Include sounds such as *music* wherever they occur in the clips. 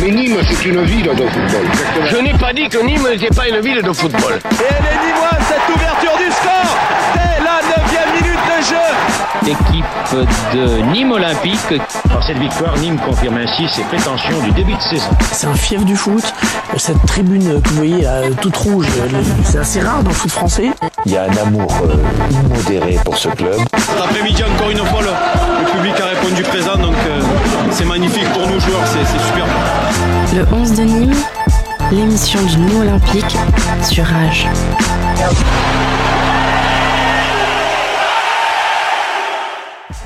Mais Nîmes, c'est une ville de football. Je n'ai pas dit que Nîmes n'était pas une ville de football. Et elle est nîmoise, cette ouverture du score dès la 9 minute de jeu. L'équipe de Nîmes Olympique. Par cette victoire, Nîmes confirme ainsi ses prétentions du début de saison. C'est un fief du foot. Cette tribune que vous voyez là, toute rouge, c'est assez rare dans le foot français. Il y a un amour euh, immodéré pour ce club. Cet après-midi, encore une fois, le, le, public a répondu présent, donc euh, c'est magnifique pour nous joueurs, c'est super. Le 11 de Nîmes, l'émission du Nîmes Olympique sur Rage.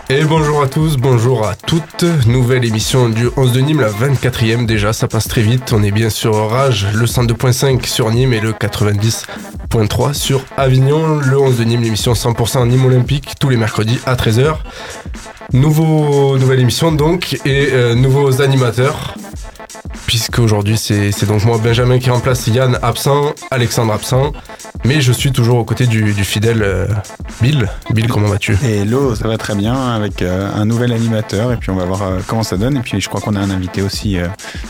Et bonjour à tous, bonjour à toutes. Nouvelle émission du 11 de Nîmes, la 24e déjà, ça passe très vite. On est bien sur Rage, le 102.5 sur Nîmes et le 90.3 sur Avignon. Le 11 de Nîmes, l'émission 100% Nîmes Olympique, tous les mercredis à 13h. Nouveau, nouvelle émission donc, et euh, nouveaux animateurs. Puisque aujourd'hui c'est donc moi Benjamin qui remplace Yann absent, Alexandre absent, mais je suis toujours aux côtés du, du fidèle euh, Bill. Bill, comment vas-tu? Hello, ça va très bien avec euh, un nouvel animateur et puis on va voir euh, comment ça donne. Et puis je crois qu'on a un invité aussi.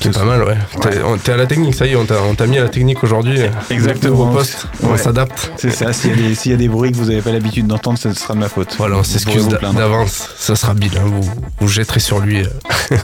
qui est pas mal, ouais. ouais. T'es à la technique, ça y est, on t'a mis à la technique aujourd'hui. Exactement. Ouais. on s'adapte. C'est ça, s'il y, y, a des bruits que vous n'avez pas l'habitude d'entendre, ce sera de ma faute. Voilà, on s'excuse d'avance, ça sera Bill, hein, vous, vous jetterez sur lui.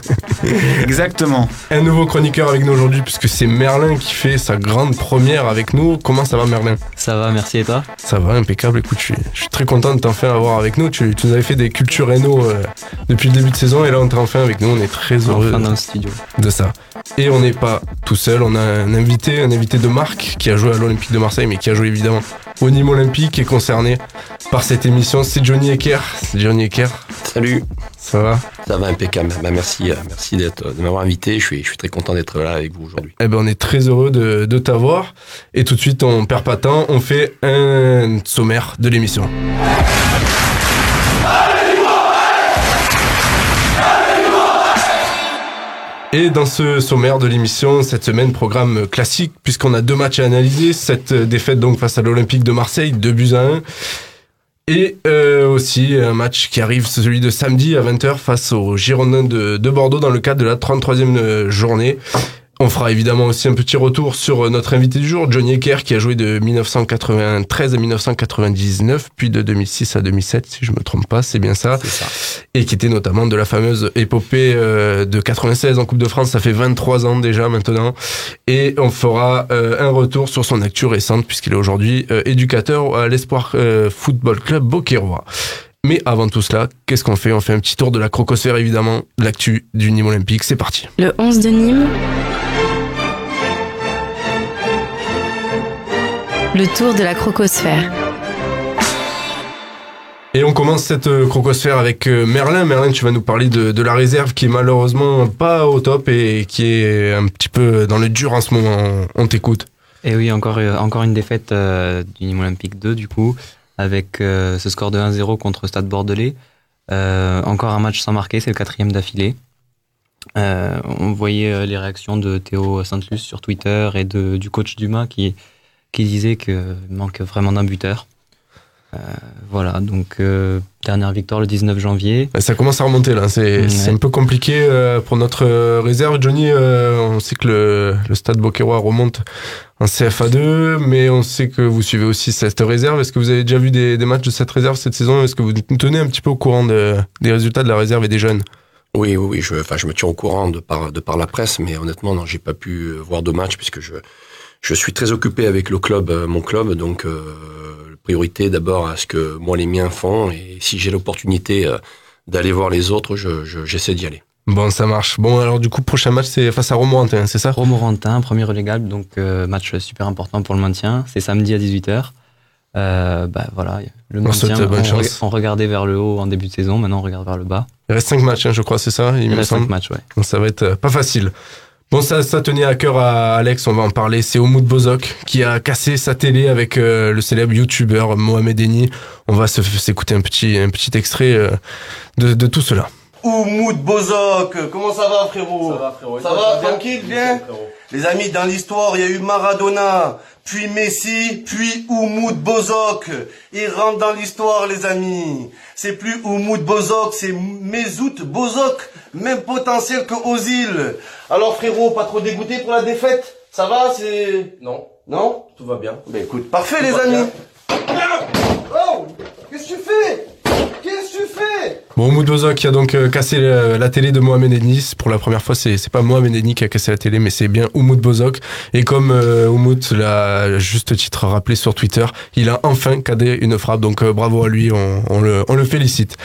*laughs* Exactement. Nouveau chroniqueur avec nous aujourd'hui puisque c'est Merlin qui fait sa grande première avec nous. Comment ça va Merlin? Ça va, merci et toi? Ça va, impeccable. Écoute, je suis, je suis très content de t'en faire avoir avec nous. Tu, tu, nous avais fait des cultures réno euh, depuis le début de saison et là on t'a enfin avec nous. On est très heureux enfin dans le studio. de ça. Et on n'est pas tout seul, on a un invité, un invité de marque qui a joué à l'Olympique de Marseille mais qui a joué évidemment au Nîmes Olympique et concerné par cette émission. C'est Johnny Ecker. Johnny Ecker. Salut. Ça va Ça va impeccable. Bah, merci, merci d'être, de m'avoir invité. Je suis, je suis très content d'être là avec vous aujourd'hui. Eh ben, on est très heureux de, de t'avoir. Et tout de suite, on perd pas de temps. On fait un sommaire de l'émission. Et dans ce sommaire de l'émission, cette semaine, programme classique, puisqu'on a deux matchs à analyser. Cette défaite donc face à l'Olympique de Marseille, 2 buts à 1. Et euh, aussi un match qui arrive, celui de samedi à 20h face aux Girondins de, de Bordeaux dans le cadre de la 33e journée. On fera évidemment aussi un petit retour sur notre invité du jour, Johnny Ecker, qui a joué de 1993 à 1999, puis de 2006 à 2007, si je me trompe pas, c'est bien ça. ça. Et qui était notamment de la fameuse épopée euh, de 96 en Coupe de France, ça fait 23 ans déjà maintenant. Et on fera euh, un retour sur son actu récente, puisqu'il est aujourd'hui euh, éducateur à l'Espoir euh, Football Club Beauquerrois. Mais avant tout cela, qu'est-ce qu'on fait? On fait un petit tour de la crocosphère, évidemment, l'actu du Nîmes Olympique, c'est parti. Le 11 de Nîmes. Le tour de la crocosphère. Et on commence cette crocosphère avec Merlin. Merlin, tu vas nous parler de, de, la réserve qui est malheureusement pas au top et qui est un petit peu dans le dur en ce moment. On t'écoute. Et oui, encore, encore une défaite euh, du Nîmes Olympique 2 du coup, avec euh, ce score de 1-0 contre Stade Bordelais. Euh, encore un match sans marquer, c'est le quatrième d'affilée. on voyait les réactions de Théo Saint-Luce sur Twitter et de, du coach Dumas qui qui disait qu'il manque vraiment d'un buteur. Euh, voilà, donc euh, dernière victoire le 19 janvier. Ça commence à remonter là, c'est ouais. un peu compliqué euh, pour notre réserve. Johnny, euh, on sait que le, le stade Beauquerrois remonte en CFA2, mais on sait que vous suivez aussi cette réserve. Est-ce que vous avez déjà vu des, des matchs de cette réserve cette saison? Est-ce que vous nous tenez un petit peu au courant de, des résultats de la réserve et des jeunes? Oui, oui, oui, je, enfin, je me tiens au courant de par, de par la presse, mais honnêtement, non, j'ai pas pu voir de match puisque je, je suis très occupé avec le club, euh, mon club, donc euh, priorité d'abord à ce que moi les miens font, et si j'ai l'opportunité euh, d'aller voir les autres, j'essaie je, je, d'y aller. Bon, ça marche. Bon, alors du coup, prochain match, c'est face à Romorantin, c'est ça? Romorantin, premier relégable, donc euh, match super important pour le maintien. C'est samedi à 18h. Euh, bah voilà, le On maintien, on, chance. on regardait vers le haut en début de saison, maintenant on regarde vers le bas. Il reste 5 matchs, hein, je crois, c'est ça Il, me reste semble. 5 matchs, ouais. Donc ça va être euh, pas facile. Bon, ça, ça tenait à cœur à Alex, on va en parler. C'est Oumoud Bozok qui a cassé sa télé avec euh, le célèbre youtubeur Mohamed Eni. On va s'écouter un petit, un petit extrait euh, de, de tout cela. Oumoud Bozok, comment ça va frérot? Ça va frérot. Ça va, tranquille, bien? Les amis, dans l'histoire, il y a eu Maradona, puis Messi, puis Oumoud Bozok. Il rentre dans l'histoire, les amis. C'est plus Oumoud Bozok, c'est Mezout Bozok. Même potentiel que Ozil. Alors frérot, pas trop dégoûté pour la défaite? Ça va, c'est... Non. Non? Tout va bien. Ben écoute, parfait les amis Qu'est-ce que tu fais Qu'est-ce que tu fais Bon, Moudozok qui a donc euh, cassé la, la télé de Mohamed Ennis. Pour la première fois, c'est pas Mohamed Ennis qui a cassé la télé, mais c'est bien Oumoud Bozok. Et comme euh, Oumoud l'a juste titre rappelé sur Twitter, il a enfin cadré une frappe. Donc euh, bravo à lui, on, on le, on le félicite.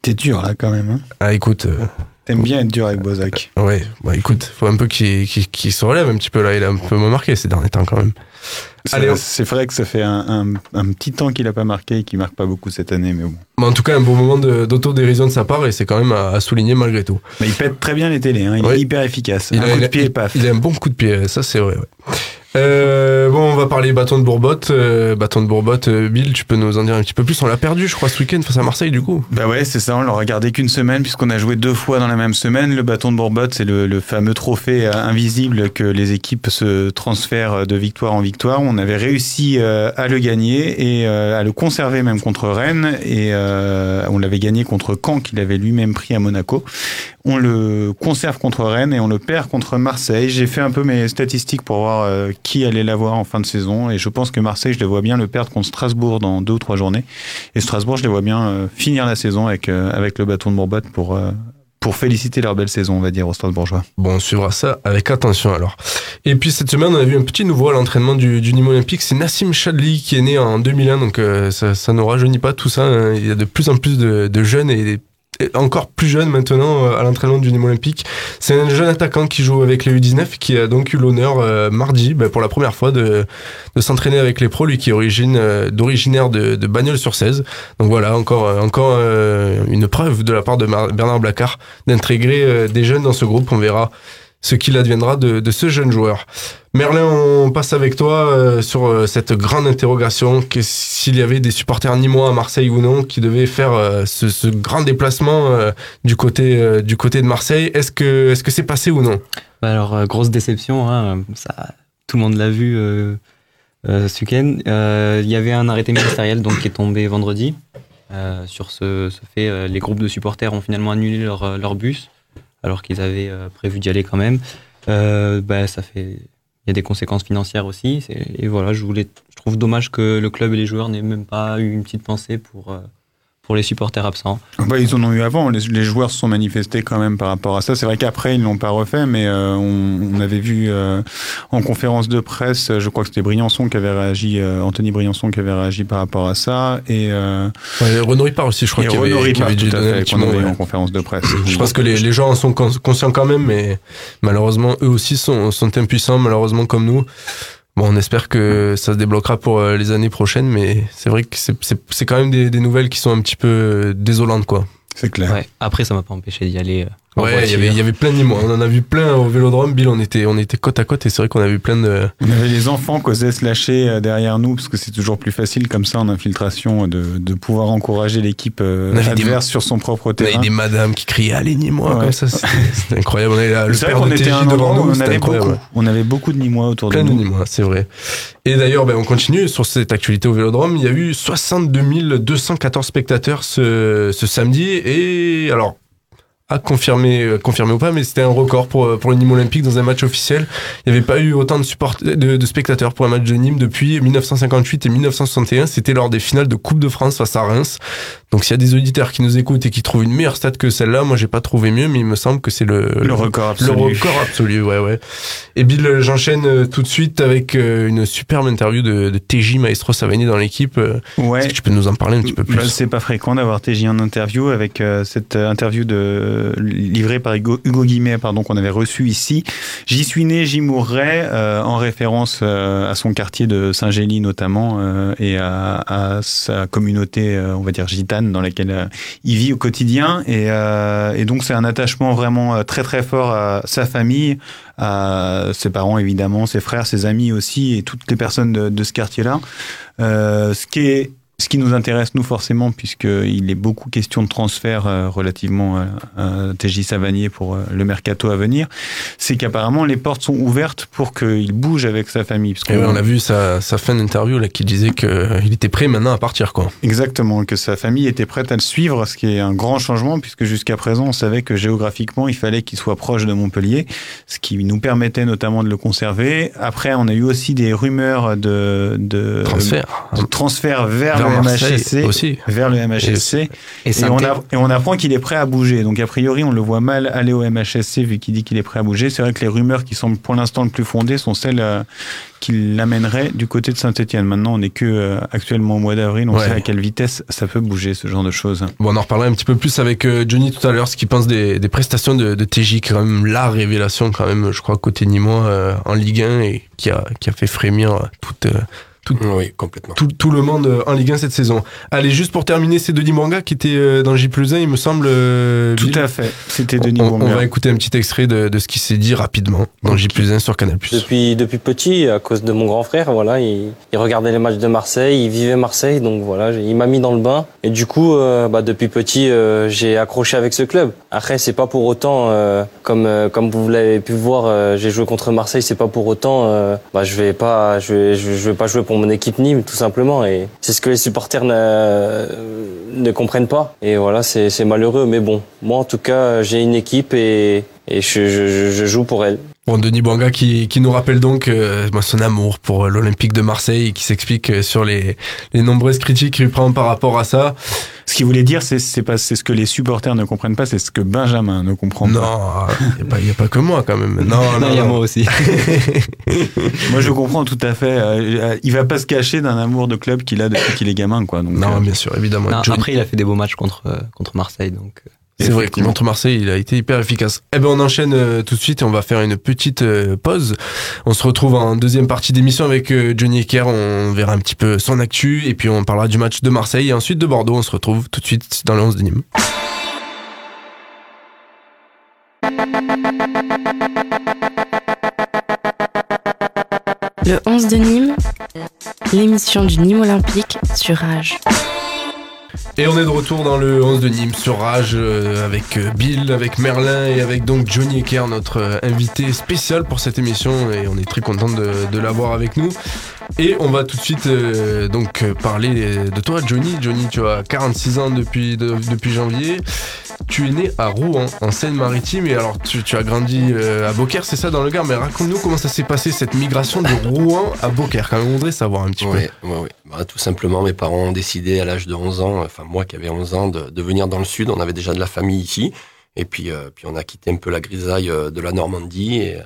T'es dur là quand même. Hein Ah écoute. euh, T'aimes bien être dur avec Bozak. Ouais, bah écoute, faut un peu qu'il qu'il- qu'il se relève un petit peu là. Il a un peu moins marqué ces derniers temps quand même. C'est vrai que ça fait un, un- un petit temps qu'il a pas marqué et qu'il marque pas beaucoup cette année, mais bon. Mais en tout cas, un bon moment d'autodérision de, sa part et c'est quand même à, à souligner malgré tout. Mais il pète très bien les télés, hein. il est hyper efficace. Il un a, coup de pied il- paf. il a un bon coup de pied, ça c'est vrai. ouais. Euh, bon, on va parler bâton de Bourbotte. Euh, bâton de Bourbotte, euh, Bill, tu peux nous en dire un petit peu plus On l'a perdu, je crois, ce week-end face à Marseille, du coup. Bah ouais, c'est ça, on l'a regardé qu'une semaine puisqu'on a joué deux fois dans la même semaine. Le bâton de Bourbotte, c'est le, le fameux trophée invisible que les équipes se transfèrent de victoire en victoire. On avait réussi à le gagner et à le conserver même contre Rennes et on l'avait gagné contre Caen qu'il avait lui-même pris à Monaco. On le conserve contre Rennes et on le perd contre Marseille. J'ai fait un peu mes statistiques pour voir qui allait l'avoir en fin de saison et je pense que Marseille, je les vois bien le perdre contre Strasbourg dans deux ou trois journées. Et Strasbourg, je les vois bien euh, finir la saison avec, euh, avec le bâton de Bourbotte pour, euh, pour féliciter leur belle saison, on va dire, aux Strasbourgeois. Bon, on suivra ça avec attention alors. Et puis cette semaine, on a vu un petit nouveau à l'entraînement du, du Nîmes Olympique. C'est Nassim Chadli qui est né en 2001, donc ça, ça ne rajeunit pas tout ça. hein. Il y a de plus en plus de, de jeunes et des- encore plus jeunes maintenant euh, à l'entraînement du Nîmes Olympique. C'est un jeune attaquant qui joue avec les U19 qui a donc eu l'honneur euh, mardi, bah, pour la première fois, de, s'entraîner avec les pros, lui qui est origine, euh, d'originaire de, de Bagnols-sur-Cèze. Donc voilà, encore, encore une preuve de la part de Bernard Blacard d'intégrer des jeunes dans ce groupe. On verra ce qu'il adviendra de, ce jeune joueur. Merlin, on passe avec toi euh, sur euh, cette grande interrogation, s'il y avait des supporters nîmois à Marseille ou non qui devaient faire euh, ce, grand déplacement du côté du côté de Marseille. Est-ce que est-ce c'est passé ou non? Bah alors, grosse déception, hein, tout le monde l'a vu ce week-end. Il y avait un arrêté ministériel donc, qui est tombé vendredi. Sur ce, ce fait, les groupes de supporters ont finalement annulé leur, leur bus, alors qu'ils avaient euh, prévu d'y aller quand même. Euh, bah, ça fait, il y a des conséquences financières aussi. Et voilà, je, voulais, je trouve dommage que le club et les joueurs n'aient même pas eu une petite pensée pour, euh, pour les supporters absents. Bah, ils en ont eu avant. Les, les joueurs se sont manifestés quand même par rapport à ça. C'est vrai qu'après, ils l'ont pas refait, mais euh, on, on avait vu euh, en conférence de presse, je crois que c'était Briançon qui avait réagi, euh, Anthony Briançon qui avait réagi par rapport à ça. Et, euh, ouais, Renaud Ripard aussi, je crois qu'il y avait, Renaud Ripard, avait tout à fait, qu'on avait eu ouais. en conférence de presse. Je pense que les, les gens en sont cons- conscients quand même, mais malheureusement, eux aussi sont, sont impuissants, malheureusement comme nous. Bon, on espère que ça se débloquera pour euh, les années prochaines, mais c'est vrai que c'est- c'est c'est quand même des, des nouvelles qui sont un petit peu euh, désolantes, quoi. C'est clair. Ouais. Après, ça m'a pas empêché d'y aller. Euh, Ouais, il y avait, il y avait plein de. On en a vu plein au Vélodrome. Bill, on était, on était côte à côte et c'est vrai qu'on a vu plein de. On avait les enfants qui osaient se lâcher euh, derrière nous, parce que c'est toujours plus facile comme ça en infiltration de, de pouvoir encourager l'équipe euh, On avait des- adverse sur son propre On avait terrain. des madames qui criaient Allez, Nîmois, Ouais. comme ça. C'était incroyable. On avait la- le vrai père de était un devant nous. on avait beaucoup. On avait beaucoup de Nîmois autour Plein de de nous. Nîmois, c'est vrai. Et d'ailleurs, ben, on continue sur cette actualité au Vélodrome. Il y a eu 62 214 spectateurs ce, ce samedi. Et alors, à confirmer, euh, confirmer ou pas, mais c'était un record pour, euh, pour le Nîmes Olympique dans un match officiel. Il n'y avait pas eu autant de, support, de, de spectateurs pour un match de Nîmes depuis 1958 et 1961. C'était lors des finales de Coupe de France face à Reims. Donc s'il y a des auditeurs qui nous écoutent et qui trouvent une meilleure stat que celle-là, moi j'ai pas trouvé mieux, mais il me semble que c'est le, Le record absolu. Le record absolu, ouais, ouais. Et Bill, j'enchaîne euh, tout de suite avec une superbe interview de, de TJ Maestro Savani dans l'équipe. Ouais. Est-ce que tu peux nous en parler un petit peu plus? Bah, c'est pas fréquent d'avoir TJ en interview avec euh, cette interview de livrée par Hugo, Hugo Guimet, pardon, qu'on avait reçu ici. J'y suis né, j'y mourrai, euh, en référence euh, à son quartier de Saint-Gély notamment euh, et à, sa communauté, euh, on va dire gitane, dans laquelle euh, il vit au quotidien. Et, euh, donc c'est un attachement vraiment euh, très très fort à sa famille, à ses parents évidemment, ses frères, ses amis aussi et toutes les personnes de, de ce quartier-là. Euh, ce qui est ce qui nous intéresse, nous, forcément, puisqu'il est beaucoup question de transfert euh, relativement à, à TJ Savanier pour euh, le mercato à venir, c'est qu'apparemment, les portes sont ouvertes pour qu'il bouge avec sa famille. Parce Et ouais, on a vu sa, sa fin d'interview là, qui disait qu'il était prêt maintenant à partir. Quoi. Exactement, que sa famille était prête à le suivre, ce qui est un grand changement, puisque jusqu'à présent, on savait que géographiquement, il fallait qu'il soit proche de Montpellier, ce qui nous permettait notamment de le conserver. Après, on a eu aussi des rumeurs de, de transfert, de transfert vers, vers le MHSC, aussi. vers le MHSC, et, et, et, on, a, et on apprend qu'il est prêt à bouger. Donc a priori, on le voit mal aller au MHSC vu qu'il dit qu'il est prêt à bouger. C'est vrai que les rumeurs qui semblent pour l'instant le plus fondées sont celles euh, qui l'amèneraient du côté de Saint-Etienne. Maintenant, on n'est que euh, actuellement au mois d'avril, on ouais. sait à quelle vitesse ça peut bouger ce genre de choses. Bon, on en reparlera un petit peu plus avec euh, Johnny tout à l'heure, ce qu'il pense des, des, prestations de, de TJ, quand même la révélation quand même, je crois côté Nîmois euh, en Ligue 1 et qui a qui a fait frémir toute tout, oui, complètement. Tout, tout, le monde en Ligue 1 cette saison. Allez, juste pour terminer, c'est Denis Mwanga qui était euh, dans J 1, il me semble. Euh, tout à fait, c'était Denis on, Mwanga. On va écouter un petit extrait de, de ce qui s'est dit rapidement dans okay. J 1 sur Canal+. Depuis, depuis petit, à cause de mon grand frère, voilà, il, il, regardait les matchs de Marseille, il vivait Marseille, donc voilà, il m'a mis dans le bain. Et du coup, euh, bah, depuis petit, euh, j'ai accroché avec ce club. Après, c'est pas pour autant, euh, comme, comme vous l'avez pu voir, j'ai joué contre Marseille, c'est pas pour autant, bah, je vais pas, je vais, je vais pas jouer pour mon équipe Nîmes, tout simplement. Et c'est ce que les supporters ne, ne comprennent pas. Et voilà, c'est malheureux. Mais bon, moi en tout cas, j'ai une équipe et, et je, je, je, joue pour elle. Bon, Denis Bouanga qui, qui nous rappelle donc euh, son amour pour l'Olympique de Marseille et qui s'explique sur les, les nombreuses critiques qu'il prend par rapport à ça. Ce qu'il voulait dire, c'est c'est pas c'est ce que les supporters ne comprennent pas, c'est ce que Benjamin ne comprend non, pas. Non, il n'y a, pas, y a pas que moi quand même. Non, *laughs* non, il y a moi aussi. *laughs* moi, je comprends tout à fait. Euh, il va pas se cacher d'un amour de club qu'il a depuis qu'il est gamin, quoi. Donc, non, euh, bien sûr, évidemment. Non, après, il a fait des beaux matchs contre contre Marseille, donc. C'est vrai que contre Marseille, il a été hyper efficace. Eh ben, on enchaîne euh, tout de suite et on va faire une petite euh, pause. On se retrouve en deuxième partie d'émission avec euh, Johnny Ecker. On verra un petit peu son actu et puis on parlera du match de Marseille et ensuite de Bordeaux. On se retrouve tout de suite dans le 11 de Nîmes. Le 11 de Nîmes, l'émission du Nîmes Olympique sur Rage. Et on est de retour dans le 11 de Nîmes sur Rage euh, avec Bill, avec Merlin et avec donc Johnny Ecker, notre euh, invité spécial pour cette émission et on est très content de, l'avoir avec nous. Et on va tout de suite euh, donc parler de toi Johnny. Johnny, tu as 46 ans depuis, de, depuis janvier. Tu es né à Rouen, en Seine-Maritime, et alors tu, tu as grandi euh, à Beaucaire, c'est ça dans le Gard, mais raconte-nous comment ça s'est passé cette migration de Rouen à Beaucaire, quand même, on voudrait savoir un petit ouais, peu. Ouais. Bah, tout simplement, mes parents ont décidé à l'âge de 11 ans, enfin moi qui avais 11 ans, de, de, venir dans le sud, on avait déjà de la famille ici, et puis, euh, puis on a quitté un peu la grisaille euh, de la Normandie, et,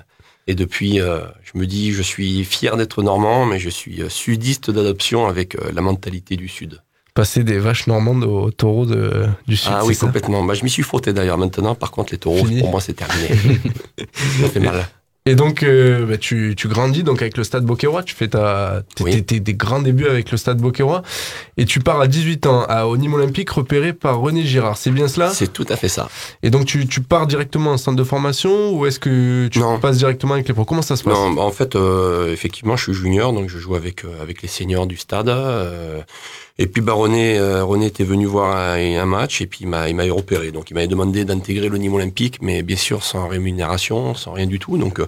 et depuis, euh, je me dis, je suis fier d'être normand, mais je suis sudiste d'adoption avec la mentalité du sud passer des vaches normandes aux taureaux de, du sud. Ah oui, complètement. Bah, je m'y suis frotté d'ailleurs. Maintenant, par contre, les taureaux, Fini. pour moi, c'est terminé. ça fait mal. *laughs* Et donc, euh, bah, tu, tu grandis donc avec le Stade Beauquerrois. Tu fais ta, tes, oui. tes, tes grands débuts avec le Stade Beauquerrois. Et tu pars à 18 ans à, au Nîmes Olympique, repéré par René Girard. C'est bien cela? C'est tout à fait ça. Et donc, tu, tu pars directement en centre de formation ou est-ce que tu non. passes directement avec les pros? Comment ça se passe? Non, bah, en fait, euh, effectivement, je suis junior, donc je joue avec, euh, avec les seniors du stade. Euh, et puis bah, René, euh, René était venu voir un, un match et puis il m'a il m'a repéré. Donc il m'avait demandé d'intégrer le Nîmes Olympique, mais bien sûr sans rémunération, sans rien du tout. Donc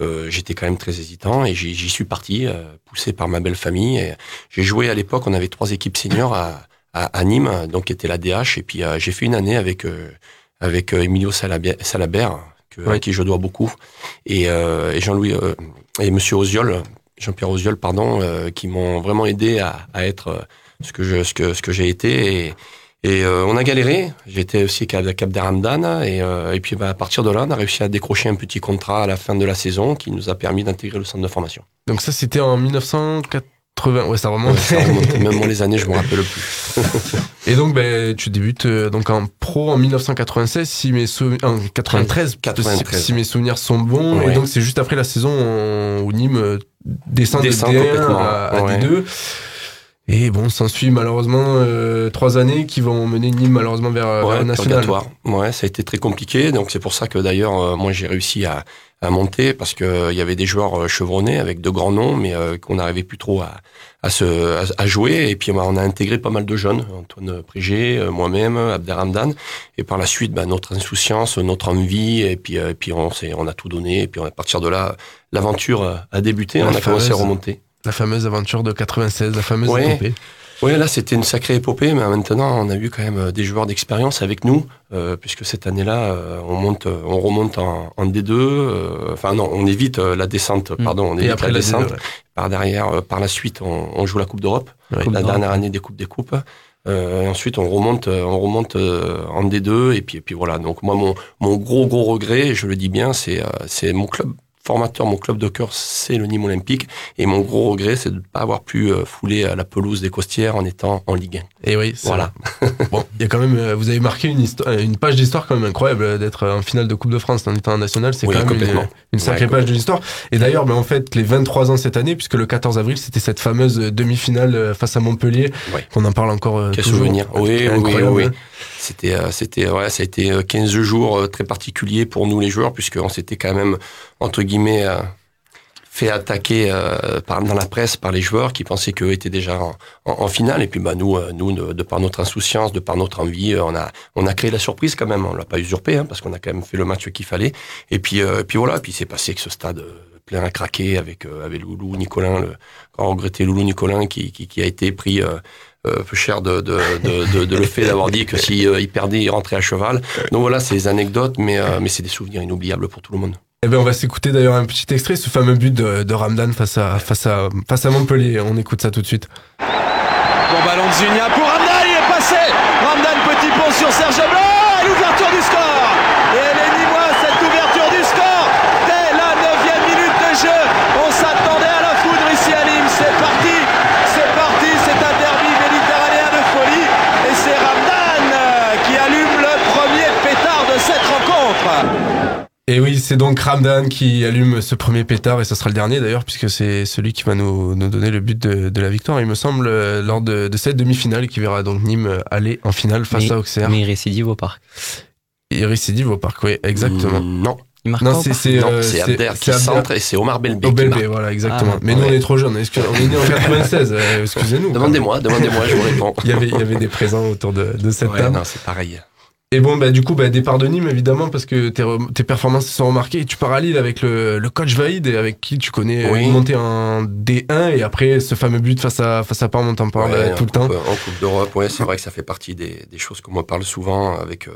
euh, j'étais quand même très hésitant et j'y suis parti, euh, poussé par ma belle famille. J'ai joué à l'époque, on avait trois équipes seniors à, à, à, Nîmes, donc qui était la DH. Et puis euh, j'ai fait une année avec avec Emilio Salabert, Salabert que, ouais. à qui je dois beaucoup, et, et Jean-Louis et Monsieur Oziol, Jean-Pierre Oziol, pardon, qui m'ont vraiment aidé à, à être ce que je, ce que, ce que j'ai été. Et, et euh, on a galéré. J'étais aussi à Cap d'Aramdan. Et, euh, et puis bah, à partir de là, on a réussi à décrocher un petit contrat à la fin de la saison qui nous a permis d'intégrer le centre de formation. Donc ça, c'était en 1980. Ouais, ça remonte. Ça remonte. Même les années, je me rappelle plus. *laughs* et donc, ben, tu débutes euh, donc en pro en 1996, si mes en 93, 93. Si, si, mes souvenirs sont bons. Ouais. Et donc, c'est juste après la saison où Nîmes descend, descend de D1 à, à ouais. D2. Et bon, s'ensuit malheureusement euh, trois années qui vont mener Nîmes malheureusement vers, vers Ouais, le national. Ouais, ça a été très compliqué. Donc c'est pour ça que d'ailleurs, euh, moi j'ai réussi à, à monter parce que euh, il y avait des joueurs euh, chevronnés avec de grands noms, mais euh, qu'on n'arrivait plus trop à, à se à, à jouer. Et puis on a intégré pas mal de jeunes, Antoine Prégé, euh, moi-même, Abderramdan. Et par la suite, bah, notre insouciance, notre envie, et puis euh, et puis on s'est on a tout donné. Et puis à partir de là, l'aventure euh, a débuté. On a commencé à remonter. La fameuse aventure de 96, la fameuse Ouais. épopée. Oui, là, c'était une sacrée épopée, mais maintenant, on a eu quand même euh, des joueurs d'expérience avec nous, euh, puisque cette année-là, euh, on monte, on remonte en, en D2. euh, Enfin, non, on évite la descente, pardon, on Mm. Évite après la descente. D2, ouais. Par derrière, par la suite, on, on joue la Coupe d'Europe, Ouais. la dernière année des Coupes des Coupes. Euh, et ensuite, on remonte, on remonte en D2, et puis, et puis voilà. Donc moi, mon, mon gros gros regret, et je le dis bien, c'est, c'est mon club formateur, mon club de cœur, c'est le Nîmes Olympique. Et mon gros regret, c'est de ne pas avoir pu euh, fouler à la pelouse des Costières en étant en Ligue 1. Et oui, c'est Voilà. *laughs* Bon, il y a quand même, euh, vous avez marqué une, histoire, euh, une page d'histoire quand même incroyable d'être en finale de Coupe de France en étant en national. C'est Oui, quand même une, sacrée Ouais, page de l'histoire. Et d'ailleurs, ben, en fait, les 23 ans cette année, puisque le 14 avril, c'était cette fameuse demi-finale face à Montpellier, qu'on en parle encore Quel toujours. souvenir. Oui, oui, oui, Incroyable, oui. C'était, euh, c'était, ça a été euh, 15 jours euh, très particuliers pour nous les joueurs, puisqu'on s'était quand même, entre guillemets, euh, fait attaquer euh, dans la presse par les joueurs qui pensaient qu'eux étaient déjà en, finale. Et puis bah, nous, euh, nous de, par notre insouciance, de par notre envie, euh, on a, on a créé la surprise quand même. On l'a pas usurpé, hein, parce qu'on a quand même fait le match qu'il fallait. Et puis, euh, puis voilà, puis c'est passé que ce stade euh, plein à craquer avec, euh, avec Loulou Nicolin, le regretté Loulou Nicolin qui a été pris... Euh, peu cher de, de, de, de, de le fait d'avoir dit que si euh, il perdait, il rentrait à cheval. Donc voilà, c'est des anecdotes, mais, euh, mais c'est des souvenirs inoubliables pour tout le monde. Eh ben, on va s'écouter d'ailleurs un petit extrait, ce fameux but de, de Ramdan face à, face à, face à Montpellier. On écoute ça tout de suite. Bon ballon de Zunia pour Ramdan, il est passé Ramdan, petit pont sur Serge Blanc et l'ouverture du score Et les Nîmois, cette ouverture du score dès la 9 minute de jeu On s'attendait à la foudre ici à Nîmes, c'est parti C'est parti, c'est un derby méditerranéen de folie et c'est Ramdan euh, qui allume le premier pétard de cette rencontre Et oui, c'est donc Ramdan qui allume ce premier pétard et ce sera le dernier d'ailleurs puisque c'est celui qui va nous, nous donner le but de, de la victoire, il me semble, euh, lors de, de cette demi-finale qui verra donc Nîmes euh, aller en finale face Mais- à Auxerre. Mais il récidive au parc. Il récidive au parc, oui, exactement. Mm, non. Il marque Non, c'est c'est euh, c'est Abder qui centre et c'est Omar Belbé Belbé, voilà, exactement. Ah, Mais nous, on est trop jeunes. excuse- On est né en *laughs* 96, euh, excusez-nous. Demandez-moi, demandez-moi, je vous réponds. *laughs* Il y avait, il y avait des présents autour de, de cette Ouais, table. non, c'est pareil. Et bon, bah, du coup, bah, départ de Nîmes, évidemment, parce que tes, performances se sont remarquées. Et tu pars à Lille avec le, le coach Vaïd, avec qui tu connais Oui. une montée en D1, et après, ce fameux but face à, face à Parme, on t'en parle Ouais, euh, tout le temps. En Coupe d'Europe, ouais, c'est vrai que ça fait partie des, des choses qu'on me parle souvent avec, euh,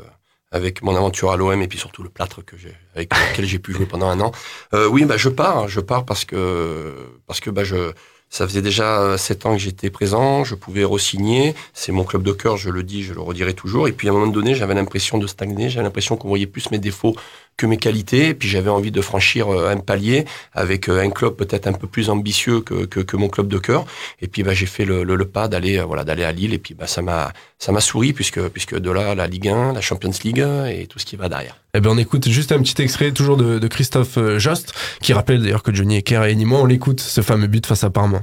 avec mon aventure à l'OM et puis surtout le plâtre que j'ai, avec lequel j'ai pu jouer pendant un an. Euh, oui, bah, je pars, je pars parce que, parce que, bah, je, ça faisait déjà euh, sept ans que j'étais présent, je pouvais re-signer. C'est mon club de cœur, je le dis, je le redirai toujours. Et puis à un moment donné, j'avais l'impression de stagner, j'avais l'impression qu'on voyait plus mes défauts que mes qualités. Et puis j'avais envie de franchir euh, un palier avec euh, un club peut-être un peu plus ambitieux que, que, que mon club de cœur. Et puis bah, j'ai fait le, le, le pas d'aller euh, voilà d'aller à Lille. Et puis bah, ça m'a ça m'a souri puisque puisque de là la Ligue 1, la Champions League et tout ce qui va derrière. Eh ben, on écoute juste un petit extrait, toujours de, de Christophe Jost, qui rappelle d'ailleurs que Johnny Ecker et Nîmes, on l'écoute, ce fameux but face à Parme.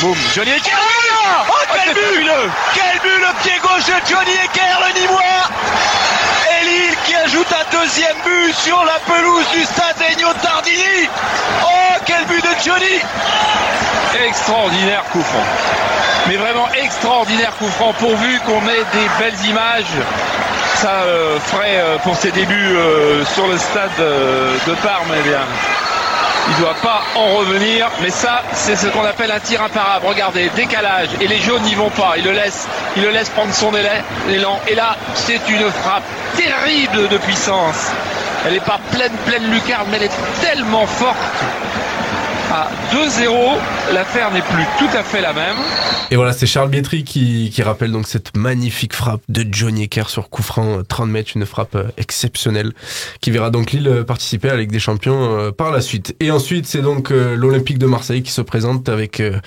Boum, Johnny Ecker Oh, quel but Quel but le pied gauche de Johnny Ecker, le Nîmois Et Lille qui ajoute un deuxième but sur la pelouse du stade Ennio Tardini Oh, quel but de Johnny Extraordinaire coup franc. Mais vraiment extraordinaire coup franc pourvu qu'on ait des belles images. Ça euh, ferait euh, pour ses débuts euh, sur le stade de Parme, eh bien, il doit pas en revenir. Mais ça, c'est ce qu'on appelle un tir imparable. Regardez, décalage. Et les jaunes n'y vont pas. Il le laisse, prendre son élan. Et là, c'est une frappe terrible de puissance. Elle n'est pas pleine, pleine lucarne, mais elle est tellement forte. À 2-0, l'affaire n'est plus tout à fait la même. Et voilà, c'est Charles Bietri qui, rappelle donc cette magnifique frappe de Johnny Ecker sur coup franc, euh, 30 mètres, une frappe euh, exceptionnelle, qui verra donc Lille euh, participer à la des Champions euh, par la suite. Et ensuite, c'est donc euh, l'Olympique de Marseille qui se présente avec euh,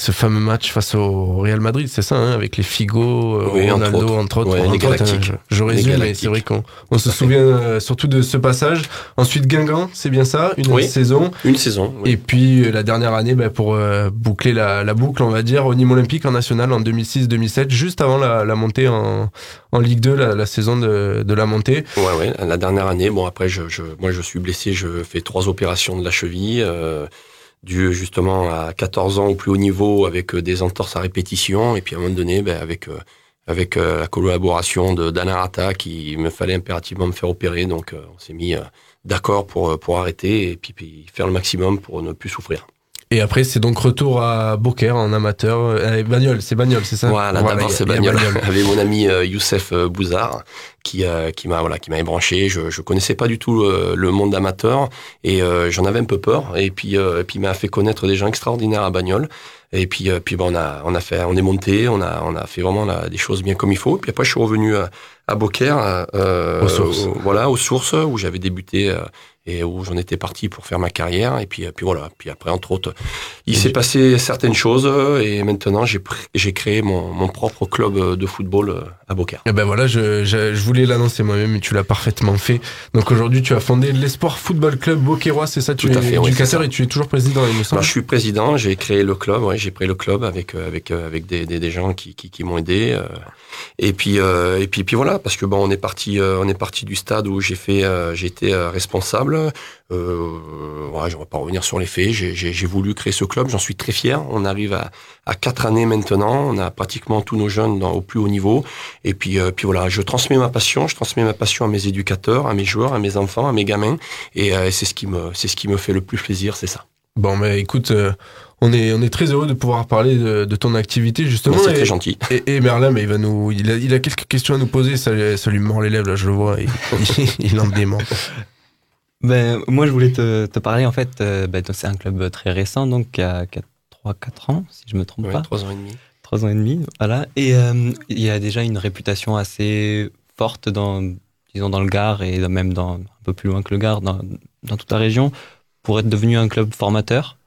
ce fameux match face au Real Madrid, c'est ça, hein, avec les Figo, euh, Oui, Ronaldo, entre autres. entre autres. Ouais, les Galactiques. je, résume, mais c'est vrai qu'on on se souvient euh, surtout de ce passage. Ensuite, Guingamp, c'est bien ça, une Oui, saison. Une saison. oui. Et puis euh, la dernière année, bah, pour euh, boucler la, la boucle, on va dire, au Nîmes Olympique en national en 2006-2007, juste avant la, la montée en, en Ligue 2, la, la saison de, de la montée. Ouais, ouais. La dernière année, bon après, je, je, moi je suis blessé, je fais trois opérations de la cheville, euh, dû justement à 14 ans au plus haut niveau avec euh, des entorses à répétition, et puis à un moment donné, ben, avec euh, avec euh, la collaboration de d'Alain Rata, qui me fallait impérativement me faire opérer, donc on s'est mis d'accord pour pour arrêter et puis faire le maximum pour ne plus souffrir. Et après, c'est donc retour à Beaucaire en amateur. Euh, Bagnol, c'est Bagnol, c'est ça Voilà, Voilà, d'abord c'est Bagnol. Avec mon ami euh, Youssef euh, Bouzard, qui, euh, qui m'a voilà, qui m'a branché. Je, je connaissais pas du tout euh, le monde amateur et euh, j'en avais un peu peur. Et puis, euh, et puis il m'a fait connaître des gens extraordinaires à Bagnol. Et puis, euh, puis bon, on a, on a fait, on est monté, on a, on a fait vraiment là, des choses bien comme il faut. Et puis après, je suis revenu à, à Beaucaire, euh, Aux sources. au- voilà, aux sources où j'avais débuté. euh, et où j'en étais parti pour faire ma carrière et puis euh, puis voilà puis après entre autres il s'est passé certaines choses euh, et maintenant j'ai j'ai créé mon, mon propre club euh, de football euh, à Beaucaire. Et ben voilà, je, je, je voulais l'annoncer moi-même, mais tu l'as parfaitement fait. Donc aujourd'hui, tu as fondé l'Espoir Football Club Beaucairois, c'est ça Tu Tout à es fait, oui, éducateur ça. et tu es toujours président, il me semble. Alors, je suis président, j'ai créé le club, ouais, j'ai créé le club avec euh, avec euh, avec des, des, des gens qui, qui, qui m'ont aidé. euh, et puis euh, et puis puis voilà, parce que bon, on est parti euh, on est parti du stade où j'ai fait euh, été euh, responsable. Euh, je vais pas revenir sur les faits. J'ai voulu créer ce club, j'en suis très fier. On arrive à à quatre années maintenant, on a pratiquement tous nos jeunes au plus haut niveau. Et puis euh, puis voilà, je transmets ma passion, je transmets ma passion à mes éducateurs, à mes joueurs, à mes enfants, à mes gamins. Et c'est ce qui me c'est ce qui me fait le plus plaisir, c'est ça. Bon, mais écoute, on est, on est très heureux de pouvoir parler de, de ton activité, justement. C'est très gentil. Et, et Merlin, mais il, va nous, il, a, il a quelques questions à nous poser, ça, lui- ça lui mord les lèvres, là, je le vois, il, *laughs* il, il en dément. Ben, moi, je voulais te, te parler, en fait, euh, ben, c'est un club très récent, donc qui a 3-4 ans, si je me trompe Ouais, pas. trois ans et demi. 3 ans et demi, voilà. Et euh, il y a déjà une réputation assez forte dans, disons, dans le Gard et même dans, un peu plus loin que le Gard, dans, dans toute la région, pour être devenu un club formateur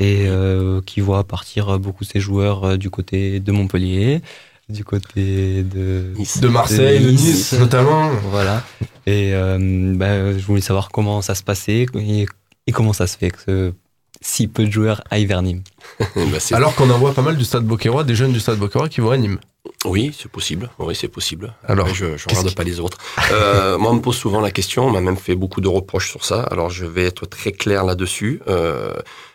et euh, qui voit partir beaucoup ses joueurs euh, du côté de Montpellier, du côté de, De Marseille, de Nice, notamment. Voilà. Et euh, ben, je voulais savoir comment ça se passait et, et comment ça se fait que si peu de joueurs aillent vers Nîmes. *laughs* Bah, Alors qu'on en voit pas mal du stade Beaucairois, des jeunes du stade Beaucairois qui vont à Nîmes. Oui, c'est possible. Oui, c'est possible. Alors, Après, je ne regarde qui- pas les autres. Euh, *laughs* moi, on me pose souvent la question. On m'a même fait beaucoup de reproches sur ça. Alors, je vais être très clair là-dessus. Euh,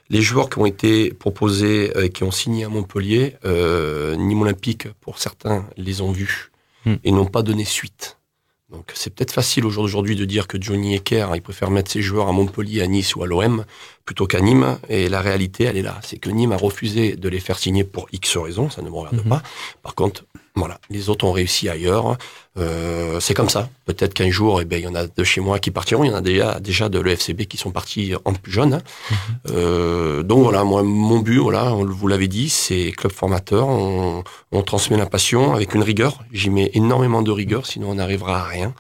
les joueurs qui ont été proposés, euh, qui ont signé à Montpellier, euh, Nîmes Olympique, pour certains, les ont vus Hmm. et n'ont pas donné suite. Donc, c'est peut-être facile au jour d'aujourd'hui de dire que Johnny Ecker, il préfère mettre ses joueurs à Montpellier, à Nice ou à l'OM plutôt qu'à Nîmes. Et la réalité, elle est là. C'est que Nîmes a refusé de les faire signer pour X raisons. Ça ne me regarde Mhm. pas. Par contre, voilà, les autres ont réussi ailleurs. Euh, c'est comme ça. Peut-être qu'un jour, eh ben, il y en a de chez moi qui partiront. Il y en a déjà, déjà de l'EFCB qui sont partis en plus jeunes. hein. Euh, donc voilà, moi, mon but, voilà, on, vous l'avez dit, c'est club formateur. On, on transmet la passion avec une rigueur. J'y mets énormément de rigueur, sinon on n'arrivera à rien.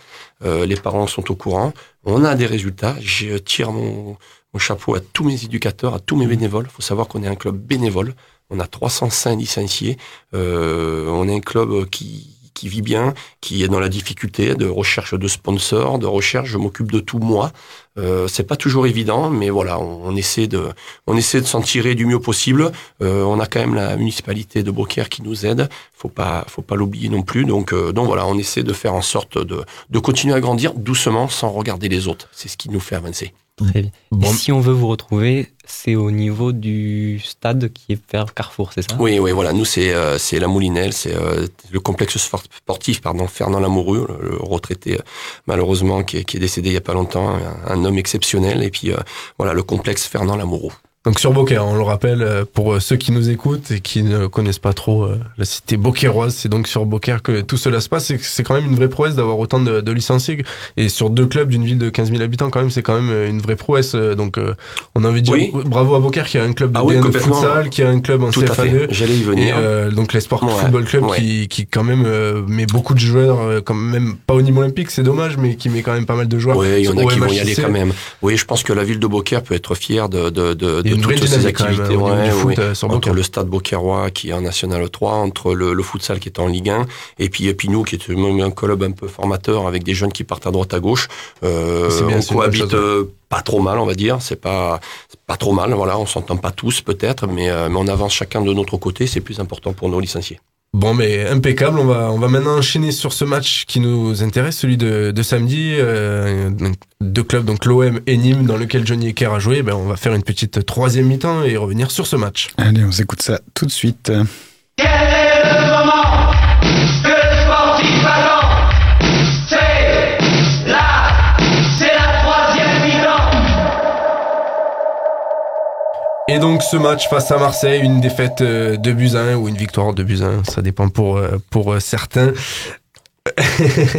Euh, les parents sont au courant. On a des résultats. Je tire mon, mon chapeau à tous mes éducateurs, à tous mes bénévoles. Il faut savoir qu'on est un club bénévole. On a 305 licenciés. Euh, on est un club qui, qui vit bien, qui est dans la difficulté de recherche de sponsors, de recherche. Je m'occupe de tout moi. Euh, c'est pas toujours évident, mais voilà, on, on essaie de, on essaie de s'en tirer du mieux possible. Euh, on a quand même la municipalité de Beaucaire qui nous aide. Faut pas, faut pas l'oublier non plus. Donc, euh, donc voilà, on essaie de faire en sorte de, de continuer à grandir doucement, sans regarder les autres. C'est ce qui nous fait avancer. Très bien. Et si on veut vous retrouver, c'est au niveau du stade qui est vers Carrefour, c'est ça? Oui, oui, voilà. Nous, c'est euh, c'est la Moulinelle, c'est euh, le complexe sport- sportif, pardon, Fernand Lamoureux, le, le retraité euh, malheureusement qui est, qui est décédé il y a pas longtemps, un, un homme exceptionnel. Et puis euh, voilà, le complexe Fernand Lamoureux. Donc sur Beaucaire, on le rappelle, euh, pour euh, ceux qui nous écoutent et qui ne connaissent pas trop euh, la cité beaucairoise, c'est donc sur Beaucaire que tout cela se passe. C'est- quand même une vraie prouesse d'avoir autant de, de licenciés. Et sur deux clubs d'une ville de 15 000 habitants, quand même, c'est quand même une vraie prouesse. Donc on a envie de dire Oui. bravo à Beaucaire qui a un club de, Ah oui, de futsal, qui a un club en Tout à CFA2. fait. J'allais y venir. Et euh, donc l'Espoir Ouais, Football Club ouais. qui, qui quand même euh, met beaucoup de joueurs, quand même pas au niveau olympique, c'est dommage, mais qui met quand même pas mal de joueurs. Oui, il y en a qui vont y aller quand même. Oui, je pense que la ville de Beaucaire peut être fière de, de, de, de toutes ces activités, ouais, foot, ouais. euh, entre Beaucaire. le stade Beaucairois qui est en National 3, entre le, le futsal qui est en Ligue 1, et puis, et puis nous qui est même un club un peu formateur avec des jeunes qui partent à droite à gauche. Euh, C'est bien, on cohabite euh, pas trop mal, on va dire. C'est pas, pas trop mal. Voilà, on s'entend pas tous peut-être, mais, euh, mais on avance chacun de notre côté. C'est plus important pour nos licenciés. Bon, mais impeccable. On va, on va maintenant enchaîner sur ce match qui nous intéresse, celui de, de samedi. Euh, deux clubs, donc l'OM et Nîmes, dans lequel Johnny Ecker a joué. Ben, on va faire une petite troisième mi-temps et revenir sur ce match. Allez, on s'écoute ça tout de suite. Et donc ce match face à Marseille, une défaite euh, de 1 ou une victoire de 1, ça dépend pour, euh, pour euh, certains.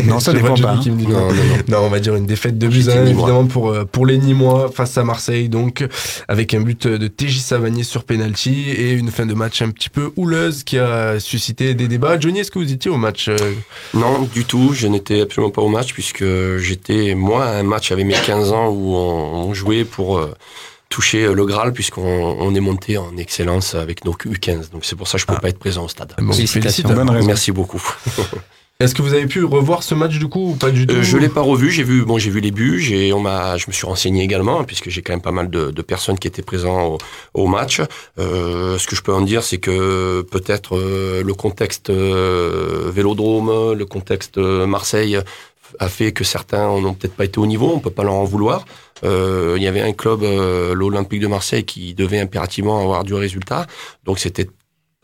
Non, ça *laughs* dépend Johnny pas, hein. non. Non, non, Non, on va dire une défaite de buts J'ai à dit 1, Nîmois. évidemment pour, pour les Nîmois face à Marseille, donc avec un but de TJ Savanier sur penalty et une fin de match un petit peu houleuse qui a suscité des débats. Johnny, est-ce que vous étiez au match Non, du tout. Je n'étais absolument pas au match puisque j'étais, moi, à un match avec mes 15 ans où on, on jouait pour euh, toucher euh, le Graal puisqu'on on est monté en excellence avec nos U15. Donc c'est pour ça que je ne peux pas être présent au stade. bon, félicitations. Bonne raison. Merci beaucoup. *laughs* Est-ce que vous avez pu revoir ce match du coup ou pas du tout Euh, je l'ai pas revu. J'ai vu, bon, j'ai vu les buts. J'ai, on m'a, je me suis renseigné également hein, puisque j'ai quand même pas mal de, de personnes qui étaient présentes au, au match. Euh, ce que je peux en dire, c'est que peut-être euh, le contexte euh, Vélodrome, le contexte euh, Marseille a fait que certains n'ont peut-être pas été au niveau. On peut pas leur en vouloir. Euh, il y avait un club, euh, l'Olympique de Marseille, qui devait impérativement avoir du résultat. Donc c'était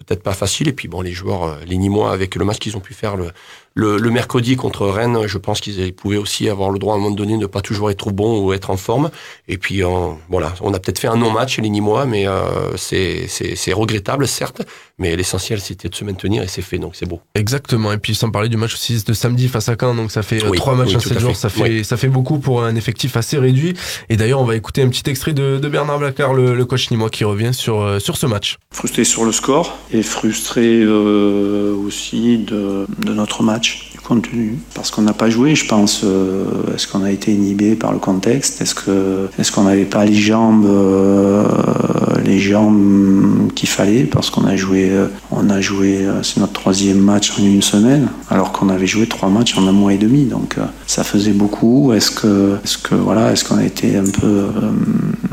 peut-être pas facile. Et puis bon, les joueurs, euh, les Nîmois, avec le match qu'ils ont pu faire le, le, le mercredi contre Rennes, je pense qu'ils pouvaient aussi avoir le droit à un moment donné de ne pas toujours être bon ou être en forme. Et puis on, voilà, on a peut-être fait un non-match les Nîmois, mais euh, c'est c'est c'est regrettable certes, mais l'essentiel c'était de se maintenir et c'est fait, donc c'est beau. Exactement. Et puis sans parler du match aussi de samedi face à Caen, donc ça fait euh, Oui, trois matchs oui, en sept jours, fait. ça fait Oui. ça fait beaucoup pour un effectif assez réduit. Et d'ailleurs, on va écouter un petit extrait de, de Bernard Blacard, le, le coach nîmois, qui revient sur euh, sur ce match. Frustré sur le score et frustré euh, aussi de, de notre match, contenu. Parce qu'on n'a pas joué, je pense. euh, est-ce qu'on a été inhibé par le contexte? Est-ce que est-ce qu'on n'avait pas les jambes euh, les jambes qu'il fallait? Parce qu'on a joué, euh, on a joué, c'est notre troisième match en une semaine, alors qu'on avait joué trois matchs en un mois et demi. Donc ça faisait beaucoup. Est-ce que, est-ce que voilà, est-ce qu'on a été un peu,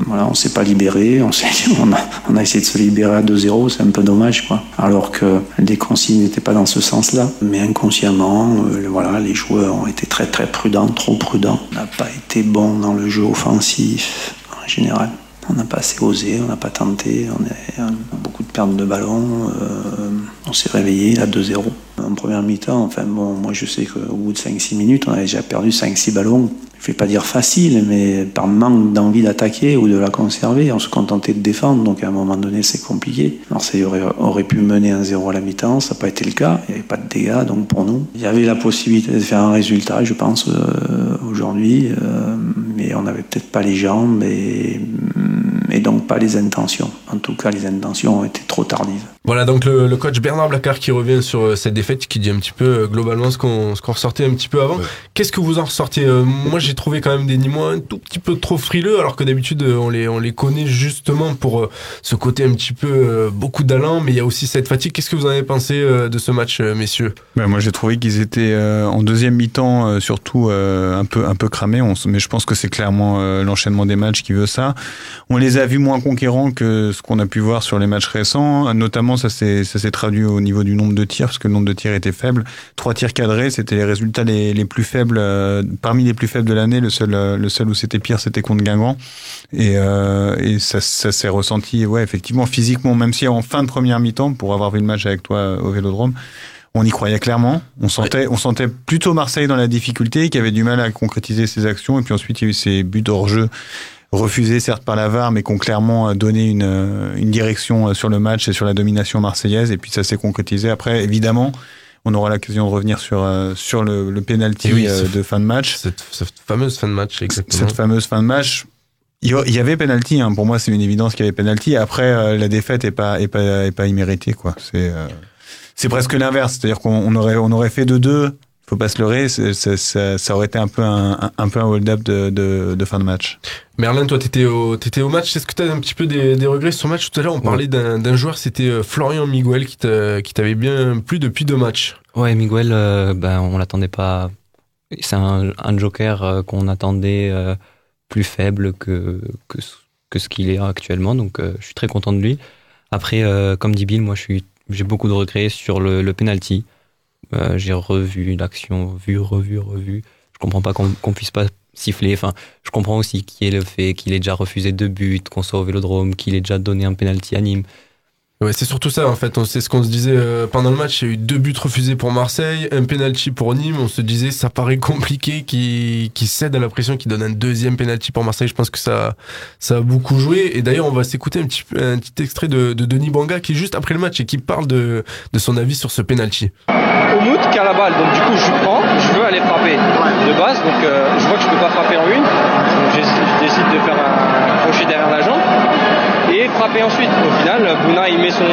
voilà, on s'est pas libéré, *laughs* on, a, essayé de se libérer à 2-0, c'est un peu dommage, quoi. Alors que les consignes n'étaient pas dans ce sens-là, mais inconsciemment, euh, voilà, les joueurs ont été très très prudents, trop prudents. On n'a pas été bon dans le jeu offensif en général. On n'a pas assez osé, on n'a pas tenté, on a, on a beaucoup de pertes de ballon. euh, on s'est réveillé à 2-0. En première mi-temps, enfin bon, moi je sais qu'au bout de 5-6 minutes, on avait déjà perdu 5-6 ballons. Je vais pas dire facile, mais par manque d'envie d'attaquer ou de la conserver, on se contentait de défendre, donc à un moment donné c'est compliqué. Marseille aurait, aurait pu mener un 0 à la mi-temps, ça n'a pas été le cas, il n'y avait pas de dégâts, donc pour nous, il y avait la possibilité de faire un résultat, je pense, euh, aujourd'hui, euh, mais on n'avait peut-être pas les jambes et, pas les intentions. En tout cas, les intentions ont été trop tardives. Voilà donc le, le coach Bernard Blacard qui revient sur euh, cette défaite, qui dit un petit peu euh, globalement ce qu'on ce qu'on ressortait un petit peu avant. Qu'est-ce que vous en ressortez Euh, Moi j'ai trouvé quand même des Nîmois un tout petit peu trop frileux, alors que d'habitude on les on les connaît justement pour euh, ce côté un petit peu euh, beaucoup d'allant, mais il y a aussi cette fatigue. Qu'est-ce que vous en avez pensé de ce match, messieurs? Ben, moi, j'ai trouvé qu'ils étaient en deuxième mi-temps, surtout un peu un peu cramés. On mais je pense que c'est clairement l'enchaînement des matchs qui veut ça. On les a vus moins conquérants que ce qu'on a pu voir sur les matchs récents. Notamment, ça s'est traduit au niveau du nombre de tirs, parce que le nombre de tirs était faible. Trois tirs cadrés, c'était les résultats les, les plus faibles euh, parmi les plus faibles de l'année. Le seul euh, le seul où c'était pire, c'était contre Guingamp. Et, euh, et ça, ça s'est ressenti, ouais, effectivement, physiquement, même si en fin de première mi-temps, pour avoir vu le match avec toi au Vélodrome, on y croyait clairement. On sentait, on sentait plutôt Marseille dans la difficulté, qui avait du mal à concrétiser ses actions. Et puis ensuite, il y a eu ces buts hors jeu refusés certes par la VAR, mais qui ont clairement euh, donné une, euh, une direction euh, sur le match et sur la domination marseillaise. Et puis ça s'est concrétisé. Après, évidemment, on aura l'occasion de revenir sur sur le, le penalty oui, de fin de match. Cette, cette fameuse fin de match, exactement. Cette fameuse fin de match. Il y avait penalty. Hein. Pour moi, c'est une évidence qu'il y avait penalty. Après, la défaite est pas est pas est pas imméritée quoi. C'est euh, c'est presque l'inverse. C'est-à-dire qu'on on aurait on aurait fait 2-2 faut pas se leurrer, ça, ça aurait été un peu un, peu un hold-up de, de, de fin de match. Merlin, toi, t'étais au, t'étais au match. Est-ce que t'as un petit peu des, des regrets sur ce match? Tout à l'heure, on parlait d'un d'un joueur, c'était euh, Florian Miguel qui t'a- qui t'avait bien plu depuis deux matchs. Ouais, Miguel, euh, ben, on l'attendait pas. C'est un, un joker euh, qu'on attendait euh, plus faible que, que, ce- que ce qu'il est actuellement. Donc, euh, je suis très content de lui. Après, euh, comme dit Bill, moi, je suis, j'ai beaucoup de regrets sur le, le penalty. Euh, j'ai revu l'action, vu, revu, revu. Je comprends pas qu'on qu'on puisse pas siffler. Enfin, je comprends aussi qu'il y ait le fait qu'il ait déjà refusé deux buts, qu'on soit au Vélodrome, qu'il ait déjà donné un penalty à Nîmes. Ouais, c'est surtout ça en fait. C'est ce qu'on se disait euh, pendant le match. Il y a eu deux buts refusés pour Marseille, un penalty pour Nîmes. On se disait ça paraît compliqué qui qui cède à la pression, qui donne un deuxième penalty pour Marseille. Je pense que ça ça a beaucoup joué. Et d'ailleurs, on va s'écouter un petit extrait de, de Denis Banga qui est juste après le match et qui parle de de son avis sur ce penalty. Oumout qui a la balle, donc du coup je prends, je veux aller frapper de base, donc euh, je vois que je peux pas frapper en une, donc j'ai- je décide de faire un crochet derrière la jambe et frapper ensuite. Au final, Bouna il met son,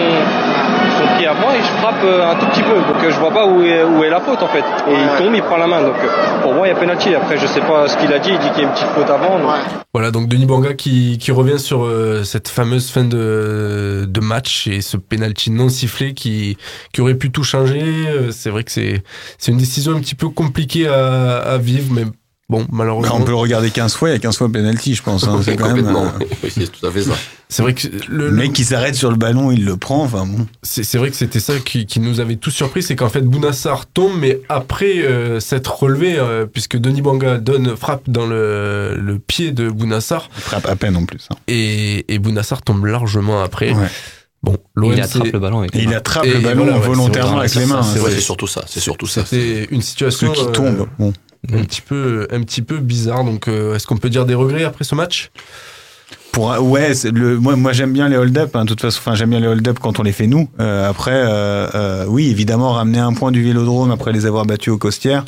son pied avant et je frappe euh, un tout petit peu, donc euh, je vois pas où est, où est la faute en fait. Et il tombe, il prend la main, donc euh, pour moi il y a penalty. Après je sais pas ce qu'il a dit, il dit qu'il y a une petite faute avant. donc- Voilà, donc Denis Banga qui, qui revient sur euh, cette fameuse fin de, de match et ce penalty non sifflé qui, qui aurait pu tout changer. C'est vrai que c'est c'est une décision un petit peu compliquée à, à vivre, mais bon, Bah, malheureusement. on peut le regarder 15 fois, il y a 15 fois penalty, je pense. hein. C'est quand même. Euh, Oui, c'est tout à fait ça. C'est vrai que le, Le mec qui s'arrête sur le ballon, il le prend. Enfin bon. C'est c'est vrai que c'était ça qui, qui nous avait tous surpris, c'est qu'en fait Bounassar tombe, mais après euh, s'être relevé, euh, puisque Denis Banga donne frappe dans le, le pied de Bounassar. Il frappe à peine en plus. hein. Et, et Bounassar tombe largement après. Bon, il attrape c'est- le ballon avec il attrape Et- le ballon voilà, volontairement c'est avec les mains. hein. c'est. C'est surtout ça. C'est surtout ça. C'était une situation qui euh, tombent. Bon. un petit peu, un petit peu bizarre. Donc, euh, est-ce qu'on peut dire des regrets après ce match? Pour, ouais, c'est le, moi, moi j'aime bien les hold-up. hein, de toute façon, enfin, j'aime bien les hold-up quand on les fait nous. Euh, après, euh, euh, oui, évidemment, ramener un point du Vélodrome après les avoir battus au Costières,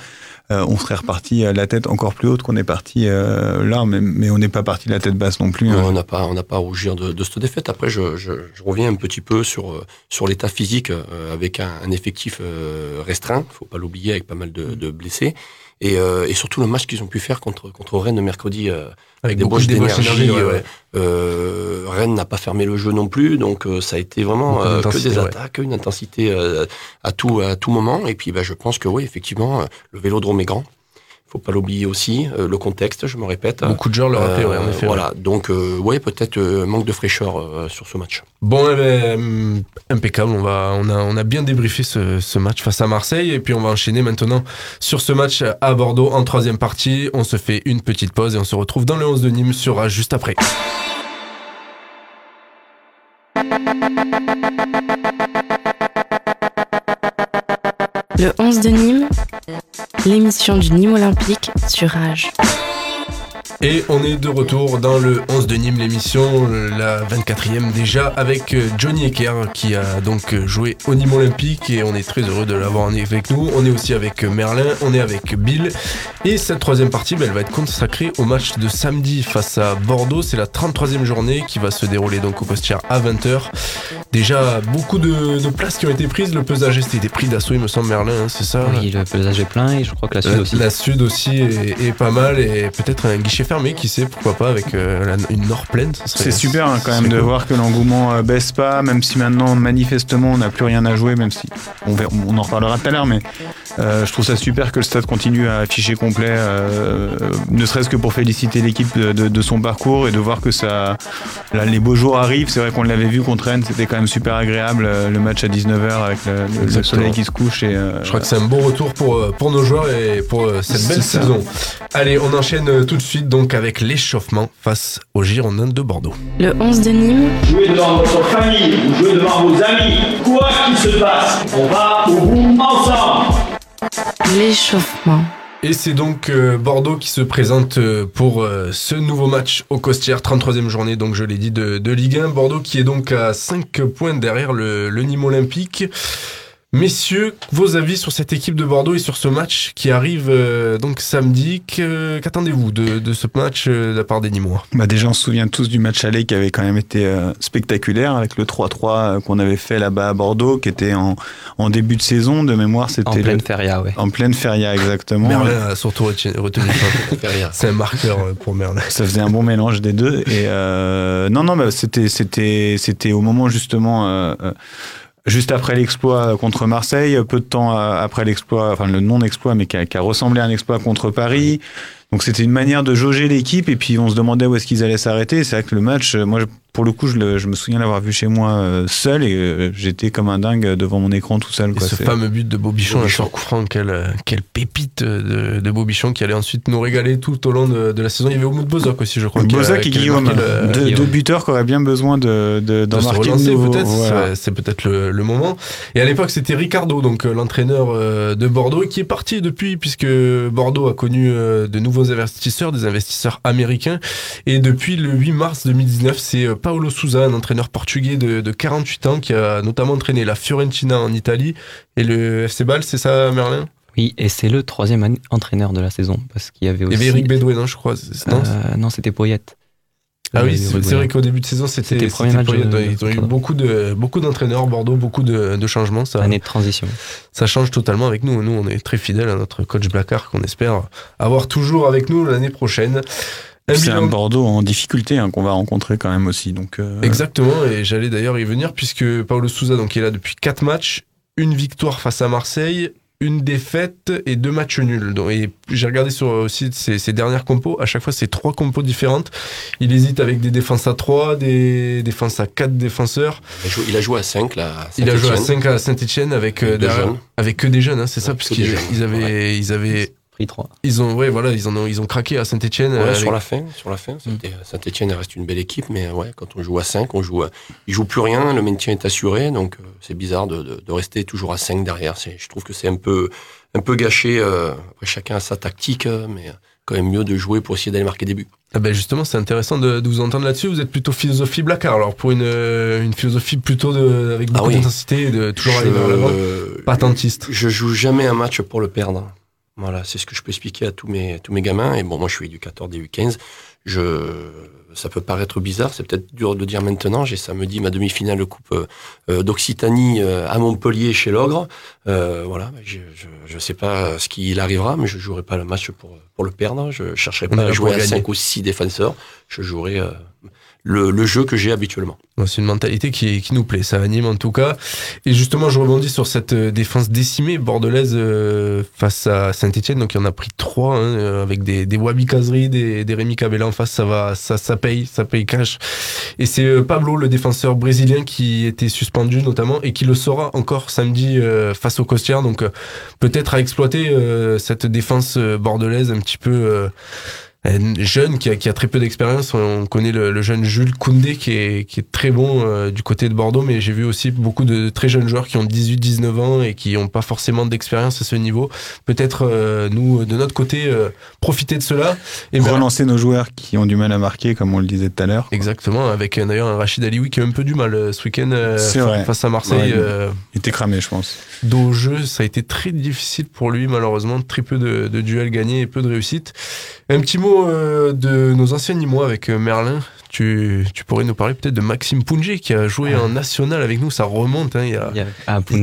euh, on serait reparti à la tête encore plus haute qu'on est parti euh, là, mais, mais on n'est pas parti la tête basse non plus. hein. On n'a pas, on n'a pas à rougir de, de cette défaite. Après, je, je, je reviens un petit peu sur euh, sur l'état physique euh, avec un, un effectif euh, restreint. Faut pas l'oublier, avec pas mal de, de blessés. Et, euh, et surtout le match qu'ils ont pu faire contre contre Rennes mercredi euh, Avec des beaucoup boches de débauche d'énergie. ouais, euh, Rennes n'a pas fermé le jeu non plus, donc euh, ça a été vraiment euh, que des ouais. attaques, une intensité euh, à tout à tout moment. Et puis, bah, je pense que oui, effectivement, le Vélodrome est grand. Faut pas l'oublier aussi, euh, le contexte, je me répète. Beaucoup de joueurs le rappelaient, ouais, en effet, Voilà, donc euh, ouais, peut-être euh, manque de fraîcheur euh, sur ce match. Bon, eh ben, impeccable. On va, on a, on a bien débriefé ce, ce match face à Marseille et puis on va enchaîner maintenant sur ce match à Bordeaux en troisième partie. On se fait une petite pause et on se retrouve dans le 11 de Nîmes sur Rage juste après. Le 11 de Nîmes, l'émission du Nîmes Olympique sur Rage. Et on est de retour dans le 11 de Nîmes, l'émission, euh, la 24e déjà, avec euh, Johnny Ecker qui a donc euh, joué au Nîmes Olympique et on est très heureux de l'avoir avec nous. On est aussi avec euh, Merlin, on est avec Bill. Et cette troisième partie, ben, elle va être consacrée au match de samedi face à Bordeaux. C'est la 33e journée qui va se dérouler donc au Costière à 20h. Déjà, beaucoup de, de places qui ont été prises. Le pesage c'était été pris d'assaut, il me semble, Merlin, hein, c'est ça? Oui, le pesage est plein et je crois que la Sud la, aussi. la Sud aussi est, est pas mal et peut-être un guichet qui sait, pourquoi pas, avec euh, la- une C'est super hein, quand même de cool. voir que l'engouement euh, baisse pas, même si maintenant manifestement on n'a plus rien à jouer, même si on, en reparlera tout à l'heure, mais euh, je trouve ça super que le stade continue à afficher complet, euh, ne serait-ce que pour féliciter l'équipe de, de- de son parcours et de voir que ça, là, les beaux jours arrivent. C'est vrai qu'on l'avait vu contre Rennes, c'était quand même super agréable le match à 19h avec le, soleil qui se couche et Je crois que c'est un bon retour pour, pour nos joueurs et pour cette belle saison. Allez, on enchaîne tout de suite donc avec l'échauffement face aux Girondins de Bordeaux. Le 11 de Nîmes, Jouez devant votre famille, vous jouez devant vos amis. Quoi qu'il se passe, on va au bout ensemble. l'échauffement. Et c'est donc euh, Bordeaux qui se présente euh, pour euh, ce nouveau match au Costières, 33e journée, donc je l'ai dit, de, de Ligue 1. Bordeaux qui est donc à 5 points derrière le, le Nîmes Olympique. Messieurs, vos avis sur cette équipe de Bordeaux et sur ce match qui arrive euh, donc samedi. Qu'attendez-vous de, de ce match euh, de la part des Nîmois? Bah déjà, on se souvient tous du match aller qui avait quand même été euh, spectaculaire avec le 3-3 qu'on avait fait là-bas à Bordeaux, qui était en, en début de saison. De mémoire, c'était En le- pleine feria, ouais. En pleine feria, exactement. Merlin a surtout retenu retenu ça. *laughs* C'est un marqueur pour Merlin. Ça faisait un bon mélange des deux. Et euh, non, non, bah, c'était, c'était, c'était au moment justement, euh, euh, juste après l'exploit contre Marseille, peu de temps euh, après l'exploit, enfin le non-exploit, mais qui a, qui a ressemblé à un exploit contre Paris. Donc c'était une manière de jauger l'équipe et puis on se demandait où est-ce qu'ils allaient s'arrêter. C'est vrai que le match, euh, moi pour le coup, je, le- je me souviens l'avoir vu chez moi euh, seul et euh, j'étais comme un dingue devant mon écran tout seul. Et ce fameux but de Bobichon, Bobichon. sur coup franc, quelle, quelle pépite de, de Bobichon qui allait ensuite nous régaler tout au long de, de la saison. Il y avait Oumoud Bozok aussi, je crois. Bozak et Guillaume, le- deux, deux buteurs qui auraient bien besoin de, de, de se marquer peut-être, Voilà. c'est- peut-être le, le moment. Et à l'époque, c'était Ricardo, donc l'entraîneur de Bordeaux, qui est parti depuis, puisque Bordeaux a connu de nouveaux investisseurs, des investisseurs américains. Et depuis le 8 mars 2019, c'est euh, Paolo Souza, un entraîneur portugais de, de 48 ans, qui a notamment entraîné la Fiorentina en Italie et le FC Bâle, c'est ça, Merlin? Oui, et c'est le troisième entraîneur de la saison, parce qu'il y avait Il aussi... y avait Eric non, je crois. Euh, non, c'était Poyette. Ah oui, c'est vrai qu'au début de saison, c'était C'était le premier c'était match Poyet. de- Ils ont eu beaucoup de beaucoup d'entraîneurs, Bordeaux, beaucoup de, de changements. Ça, Année de transition. ça change totalement avec nous. Nous, on est très fidèles à notre coach Blacard qu'on espère avoir toujours avec nous l'année prochaine. C'est un Bordeaux en difficulté hein, qu'on va rencontrer quand même aussi. Donc, euh, Exactement, et j'allais d'ailleurs y venir puisque Paulo Souza donc, est là depuis 4 matchs, une victoire face à Marseille, une défaite et deux matchs nuls. Donc, et j'ai regardé sur aussi ses, ses dernières compos, à chaque fois c'est trois compos différentes. Il hésite avec des défenses à 3, des défenses à 4 défenseurs. Il a joué, à 5 là. Il a joué à Saint-Étienne. 5 à Saint-Etienne avec, euh, Avec jeunes. avec que des jeunes, hein, c'est ça, parce qu'ils ils avaient Pris 3. ils ont, ouais, voilà, ils en ont, ils ont craqué à Saint-Etienne. Ouais, sur la fin, sur la fin, c'était- Saint-Etienne reste une belle équipe, mais ouais, quand on joue à 5, on joue, à- il joue plus rien, le maintien est assuré, donc euh, c'est bizarre de, de, de rester toujours à 5 derrière. Je trouve que c'est un peu, un peu gâché. euh, après, chacun a sa tactique, euh, mais quand même mieux de jouer pour essayer d'aller marquer des buts. Ah ben justement, c'est intéressant de, de vous entendre là-dessus. Vous êtes plutôt philosophie Blacard, alors pour une, euh, une philosophie plutôt de, avec beaucoup Ah oui. d'intensité et de toujours aller Je- vers l'avant. Pas attentiste. Je joue jamais un match pour le perdre. Voilà, c'est ce que je peux expliquer à tous mes, tous mes gamins. Et bon, moi, je suis éducateur des U15. Je, ça peut paraître bizarre, c'est peut-être dur de le dire maintenant. J'ai samedi ma demi-finale de Coupe euh, euh, d'Occitanie euh, à Montpellier chez l'Ogre. Euh, voilà, je, je sais pas ce qu'il arrivera, mais je jouerai pas le match pour, pour le perdre. Je chercherai pas à jouer à gagner. 5 ou 6 défenseurs. Je jouerai euh, le, le jeu que j'ai habituellement. C'est une mentalité qui, qui nous plaît, ça anime en tout cas. Et justement, je rebondis sur cette euh, défense décimée bordelaise euh, face à Saint-Etienne. Donc, il y en a pris trois, hein, euh, avec des, des Wabi Kazri, des, des Rémi Cabella en face. Ça va, ça, ça paye, ça paye cash. Et c'est Pablo, le défenseur brésilien, qui était suspendu notamment et qui le sera encore samedi face au Costières. Donc, peut-être à exploiter cette défense bordelaise un petit peu. Euh, un jeune qui a, qui a très peu d'expérience. On connaît le, le jeune Jules Koundé qui est, qui est très bon euh, du côté de Bordeaux, mais j'ai vu aussi beaucoup de très jeunes joueurs qui ont 18-19 ans et qui n'ont pas forcément d'expérience à ce niveau. Peut-être euh, nous, de notre côté, euh, profiter de cela. Et ben- relancer nos joueurs qui ont du mal à marquer, comme on le disait tout à l'heure. Exactement, avec d'ailleurs un Rachid Alioui qui a un peu du mal ce week-end face à Marseille. Ouais, il- était cramé, je pense. dos au jeu, ça a été très difficile pour lui, malheureusement. Très peu de, de duels gagnés et peu de réussite. Un petit mot euh, de nos anciens Nîmois avec euh, Merlin. Tu, tu pourrais nous parler peut-être de Maxime Punje qui a joué en national avec nous. Ça remonte. Hein, il y a... Il y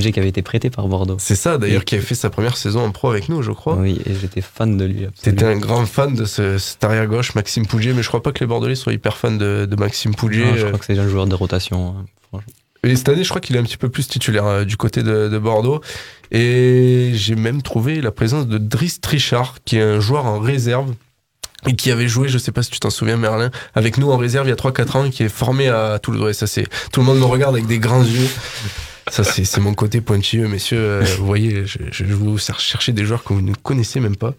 a qui avait été prêté par Bordeaux. C'est ça, d'ailleurs, qui avait fait sa première saison en pro avec nous, je crois. Oui, et j'étais fan de lui. T'étais un grand fan de ce, cet arrière-gauche, Maxime Pouget, mais je crois pas que les Bordelais soient hyper fans de, de Maxime Pouget. Non, je crois que c'est un joueur de rotation. hein, franchement. Et cette année, je crois qu'il est un petit peu plus titulaire euh, du côté de, de Bordeaux. Et j'ai même trouvé la présence de Driss Trichard, qui est un joueur en réserve et qui avait joué, je sais pas si tu t'en souviens Merlin, avec nous en réserve il y a 3-4 ans, qui est formé à Toulouse. Ouais, ça c'est tout le monde me regarde avec des grands yeux. Ça c'est mon côté pointilleux, messieurs. Euh, vous voyez, je, je vous chercher des joueurs que vous ne connaissez même pas.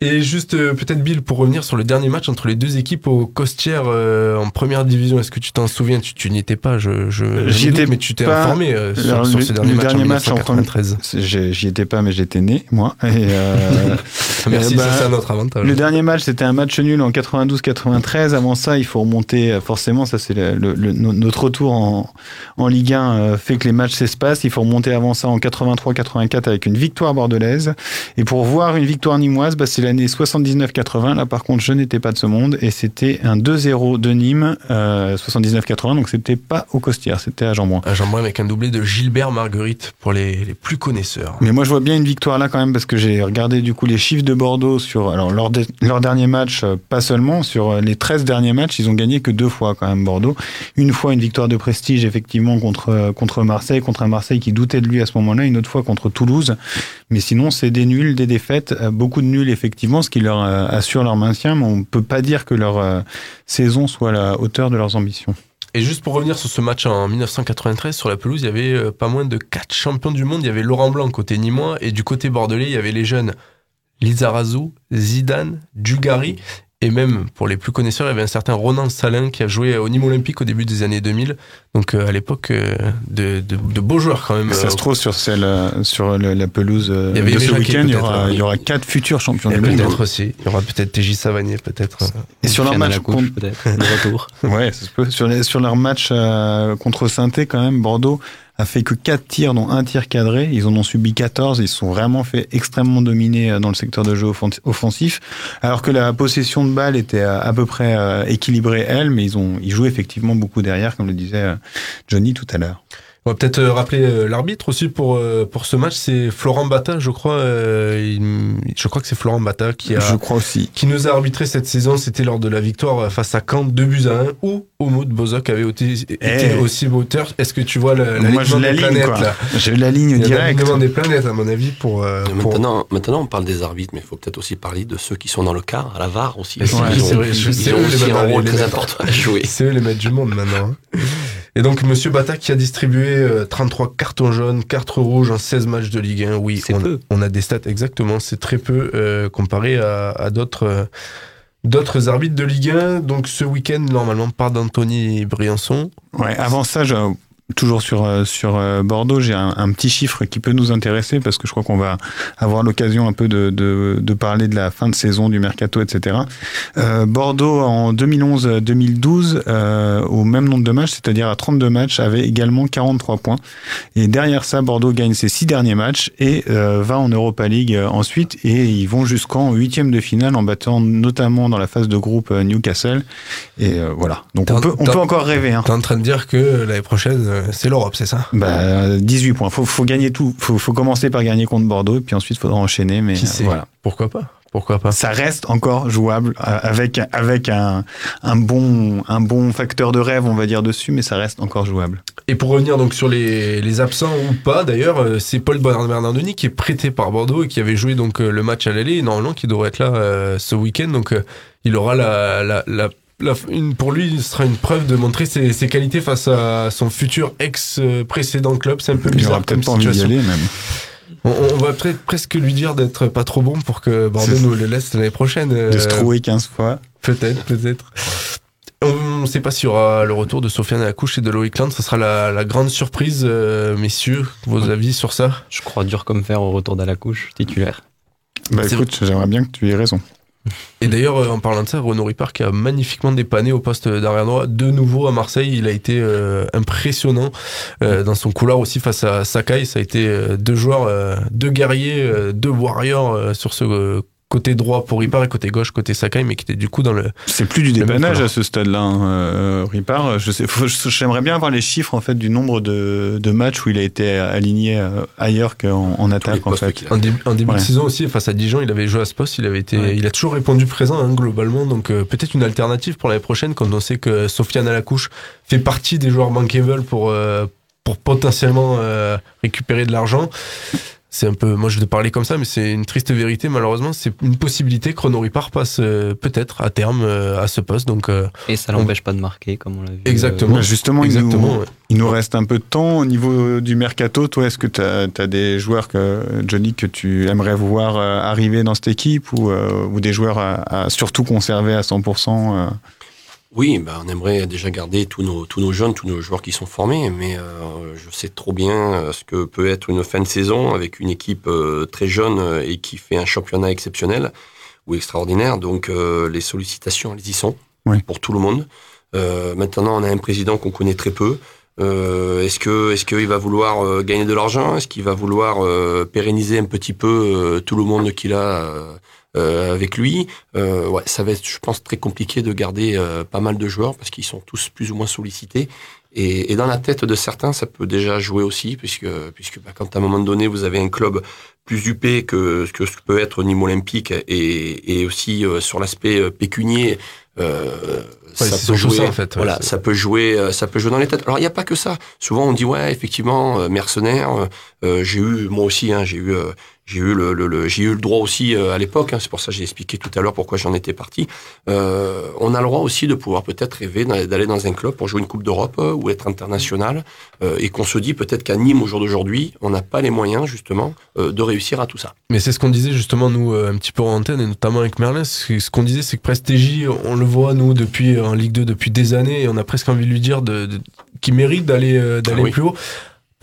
Et juste euh, peut-être Bill pour revenir sur le dernier match entre les deux équipes au Costières euh, en première division. Est-ce que tu t'en souviens? Tu, tu n'y étais pas, je, je, J'y doute, étais mais tu t'es pas. informé euh, sur, sur ce dernier le match dernier en match en 1993. J'ai- J'y étais pas, mais j'étais né, moi. Et, euh, *laughs* Merci, euh, ça c'est un autre avantage. Le dernier match, c'était un match nul en 92-93. Avant ça, il faut remonter, euh, forcément, ça c'est le- le- le- no- notre retour en, en Ligue 1 euh, fait que les matchs s'espacent. Il faut remonter avant ça en 83-84 avec une victoire bordelaise. Et pour voir une victoire nîmoise, bah, c'est l'année 79-80. Là, par contre, je n'étais pas de ce monde et c'était un 2-0 de Nîmes, euh, 79-80. Donc c'était pas au Costières, c'était à Jean-Bouin. Un jambon avec un doublé de Gilbert Marguerite pour les, les plus connaisseurs. Mais moi, je vois bien une victoire là quand même parce que j'ai regardé du coup les chiffres de Bordeaux sur alors leur, de- leur dernier match, euh, pas seulement sur euh, les 13 derniers matchs, ils ont gagné que deux fois quand même Bordeaux. Une fois une victoire de prestige effectivement contre euh, contre Marseille, contre un Marseille qui doutait de lui à ce moment-là, une autre fois contre Toulouse. Mais sinon, c'est des nuls, des défaites, beaucoup de nuls effectivement, ce qui leur euh, assure leur maintien. Mais on peut pas dire que leur euh, saison soit à la hauteur de leurs ambitions. Et juste pour revenir sur ce match en 1993, sur la pelouse, il y avait euh, pas moins de quatre champions du monde. Il y avait Laurent Blanc côté Nîmois et du côté bordelais, il y avait les jeunes Lizarazu, Zidane, Dugarry. Et même, pour les plus connaisseurs, il y avait un certain Ronan Salin qui a joué au Nîmes Olympique au début des années 2000. Donc euh, à l'époque, euh, de, de, de beaux joueurs quand même. Ça euh, se trouve sur celle, euh, sur le- la pelouse Il y avait de ce week-end, il y peut-être, aura, hein. il y aura quatre futurs champions du monde. peut-être aussi. Il y aura peut-être TJ Savanier, peut-être. Et sur leur match contre- peut-être, le retour. *laughs* Ouais, ça se peut. Sur, les- sur leur match euh, contre saint quand même, Bordeaux a fait que 4 tirs, dont un tir cadré. Ils en ont subi 14. Ils sont vraiment fait extrêmement dominer euh, dans le secteur de jeu offen- offensif. Alors que la possession de balle était à, à peu près euh, équilibrée, elle, mais ils ont ils jouent effectivement beaucoup derrière, comme le disait euh, Johnny tout à l'heure. On va peut-être euh, rappeler euh, l'arbitre aussi pour euh, pour ce match, c'est Florent Bata, je crois. euh, il- je crois que c'est Florent Bata qui a Je crois aussi. qui nous a arbitré cette saison. C'était lors de la victoire face à Caen, 2 buts à 1, où Omoud Bozok avait été, été Eh. aussi moteur. Est-ce que tu vois le, Moi, je l'alignement des planètes quoi. là? Je l'aligne Il y a direct. des planètes à mon avis pour. euh, Maintenant, maintenant, on parle des arbitres, mais il faut peut-être aussi parler de ceux qui sont dans le car, à la VAR aussi. Ouais, ils ont, c'est vrai, je- ils c'est ont eux les aussi un maintenant, rôle les très maîtres. important à jouer. C'est eux les maîtres du monde maintenant. hein. Et donc, Monsieur Bata qui a distribué euh, 33 cartons jaunes, cartes rouges en 16 matchs de Ligue 1. Oui, on, peu. on a des stats exactement. C'est très peu euh, comparé à, à d'autres. euh, D'autres arbitres de Ligue 1, donc ce week-end, normalement, part d'Anthony Briançon. Ouais, avant ça, je- toujours sur, euh, sur euh, Bordeaux, j'ai un, un petit chiffre qui peut nous intéresser parce que je crois qu'on va avoir l'occasion un peu de, de, de parler de la fin de saison, du mercato, etc. Euh, Bordeaux, en 2011-2012, euh, au même nombre de matchs, c'est-à-dire à 32 matchs, avait également 43 points. Et derrière ça, Bordeaux gagne ses six derniers matchs et euh, va en Europa League euh, ensuite. Et ils vont jusqu'en huitième de finale en battant notamment dans la phase de groupe Newcastle. Et euh, voilà. Donc on peut, on peut en- encore rêver. Hein. T'es en train de dire que l'année prochaine, c'est l'Europe, c'est ça Bah, 18 points. Faut, faut gagner tout. Faut, faut commencer par gagner contre Bordeaux, et puis ensuite faudra enchaîner. Mais Qui euh, sait voilà. Pourquoi pas Pourquoi pas Ça reste encore jouable euh, avec avec un, un bon un bon facteur de rêve, on va dire dessus, mais ça reste encore jouable. Et pour revenir donc sur les, les absents ou pas, d'ailleurs, euh, c'est Paul Bernardoni qui est prêté par Bordeaux et qui avait joué donc euh, le match à l'aller, normalement qui devrait être là euh, ce week-end. Donc euh, il aura la, la, la, la- une, pour lui, ce sera une preuve de montrer ses, ses qualités face à son futur ex euh, précédent club. C'est un peu Il bizarre aura comme peut-être pas envie d'y aller même. On, on va peut-être presque lui dire d'être pas trop bon pour que Bordeaux nous le laisse l'année prochaine. De euh, se trouver 15 fois. Peut-être, peut-être. On ne sait pas s'il y aura le retour de Sofiane à la couche et de Loïc Land. Ce sera la, la grande surprise, euh, messieurs. Vos avis sur ça? Je crois dur comme fer au retour d'à la couche, titulaire. Bah écoute, j'aimerais bien que tu aies raison. Et d'ailleurs, euh, en parlant de ça, Renaud Ripard a magnifiquement dépanné au poste d'arrière droit. De nouveau à Marseille, il a été euh, impressionnant euh, dans son couloir aussi face à Sakai. Ça a été deux joueurs, deux guerriers, deux warriors sur ce côté droit pour Ripard et côté gauche côté Sakai, mais qui était du coup dans le. C'est plus du dépannage à ce stade-là, hein, euh, Ripard. Je sais, j'aimerais bien avoir les chiffres en fait du nombre de, de matchs où il a été aligné euh, ailleurs qu'en en attaque en fait. En début, en début Ouais. de saison aussi, face à Dijon, il avait joué à ce poste, il avait été, Ouais. il a toujours répondu présent hein, globalement, donc euh, peut-être une alternative pour l'année prochaine quand on sait que Sofiane Alacouche fait partie des joueurs bankable pour euh, pour potentiellement euh, récupérer de l'argent. C'est un peu, moi je vais te parler comme ça, mais c'est une triste vérité. Malheureusement, c'est une possibilité que Renaud Ripard passe euh, peut-être à terme euh, à ce poste. Donc, euh, Et ça l'empêche pas de marquer, comme on l'a vu. Exactement. Bah, justement, Exactement, il, nous, ouais. il nous reste un peu de temps au niveau du mercato. Toi, est-ce que tu as, des joueurs, que, Johnny, que tu aimerais voir euh, arriver dans cette équipe ou, euh, ou des joueurs à, à surtout conserver à 100% euh Oui, bah, on aimerait déjà garder tous nos, tous nos jeunes, tous nos joueurs qui sont formés, mais euh, je sais trop bien euh, ce que peut être une fin de saison avec une équipe euh, très jeune euh, et qui fait un championnat exceptionnel ou extraordinaire. Donc euh, les sollicitations, elles y sont Oui. pour tout le monde. Euh, maintenant, on a un président qu'on connaît très peu. Euh, est-ce que est-ce qu'il va vouloir euh, gagner de l'argent? Est-ce qu'il va vouloir euh, pérenniser un petit peu euh, tout le monde qu'il a avec lui euh, Ouais, ça va être, je pense, très compliqué de garder euh, pas mal de joueurs parce qu'ils sont tous plus ou moins sollicités. Et, et dans la tête de certains, ça peut déjà jouer aussi, puisque puisque bah, quand à un moment donné vous avez un club plus huppé que, que ce que peut être Nîmes Olympique et, et aussi euh, sur l'aspect euh, pécunier. Euh, Ouais, ça peut jouer, ça, en fait, ouais, voilà, ça peut jouer, euh, ça peut jouer dans les têtes. Alors il n'y a pas que ça. Souvent on dit ouais, effectivement, euh, mercenaire. euh, euh, j'ai eu moi aussi, hein, j'ai eu, euh, j'ai eu le, le, le- j'ai eu le droit aussi euh, à l'époque. hein, c'est pour ça que j'ai expliqué tout à l'heure pourquoi j'en étais parti. Euh, on a le droit aussi de pouvoir peut-être rêver d'aller dans un club pour jouer une coupe d'Europe euh, ou être international, euh, et qu'on se dit peut-être qu'à Nîmes au jour d'aujourd'hui, on n'a pas les moyens justement euh, de réussir à tout ça. Mais c'est ce qu'on disait justement nous euh, un petit peu en antenne et notamment avec Merlin. Ce qu'on disait c'est que Prestégie, on le voit nous depuis en Ligue 2 depuis des années et on a presque envie de lui dire de, de- qu'il mérite d'aller euh, d'aller Ah oui. plus haut.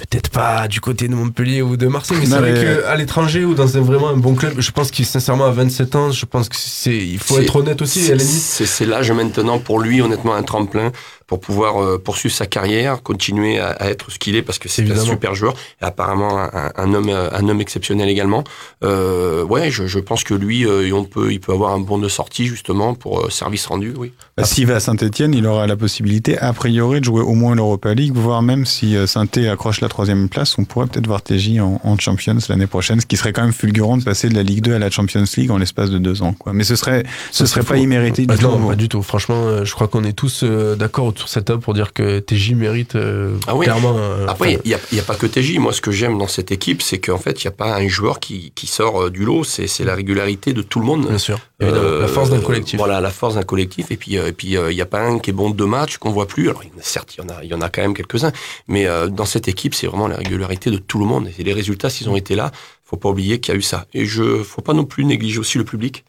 Peut-être pas du côté de Montpellier ou de Marseille, mais c'est vrai mais- qu'à l'étranger ou dans un vraiment un bon club, je pense qu'il sincèrement à 27 ans, je pense que c'est il faut être honnête aussi. c'est- l'âge maintenant pour lui, honnêtement, un tremplin pour pouvoir euh, poursuivre sa carrière, continuer à, à être ce qu'il est parce que c'est un super joueur et apparemment un, un homme, euh, un homme exceptionnel également. Euh, ouais, je, je pense que lui, euh, on peut, il peut avoir un bon de sortie justement pour euh, service rendu, oui. Bah, S'il va à Saint-Etienne, il aura la possibilité, a priori, de jouer au moins l'Europa League, voire même si Saint-Etienne accroche la troisième place, on pourrait peut-être voir TJ en, en Champions l'année prochaine, ce qui serait quand même fulgurant de passer de la Ligue 2 à la Champions League en l'espace de deux ans. Quoi. Mais ce serait, ce serait pas immérité Bah du non, tout. pas du tout. Franchement, euh, je crois qu'on est tous euh, d'accord autour de cette table pour dire que TJ mérite euh, Ah oui. clairement. euh, Après, il n'y a, il y a pas que TJ. Moi, ce que j'aime dans cette équipe, c'est qu'en fait, il n'y a pas un joueur qui, qui sort euh, du lot. C'est c'est la régularité de tout le monde. bien sûr. La force d'un collectif. Voilà, la force d'un collectif. Et puis, euh, et puis, euh, il n'y a pas un qui est bon de deux matchs qu'on voit plus. Alors, certes, il y en a, il y en a quand même quelques-uns. Mais euh, dans cette équipe, c'est vraiment la régularité de tout le monde. Et les résultats, s'ils ont été là, faut pas oublier qu'il y a eu ça. Et je, faut pas non plus négliger aussi le public.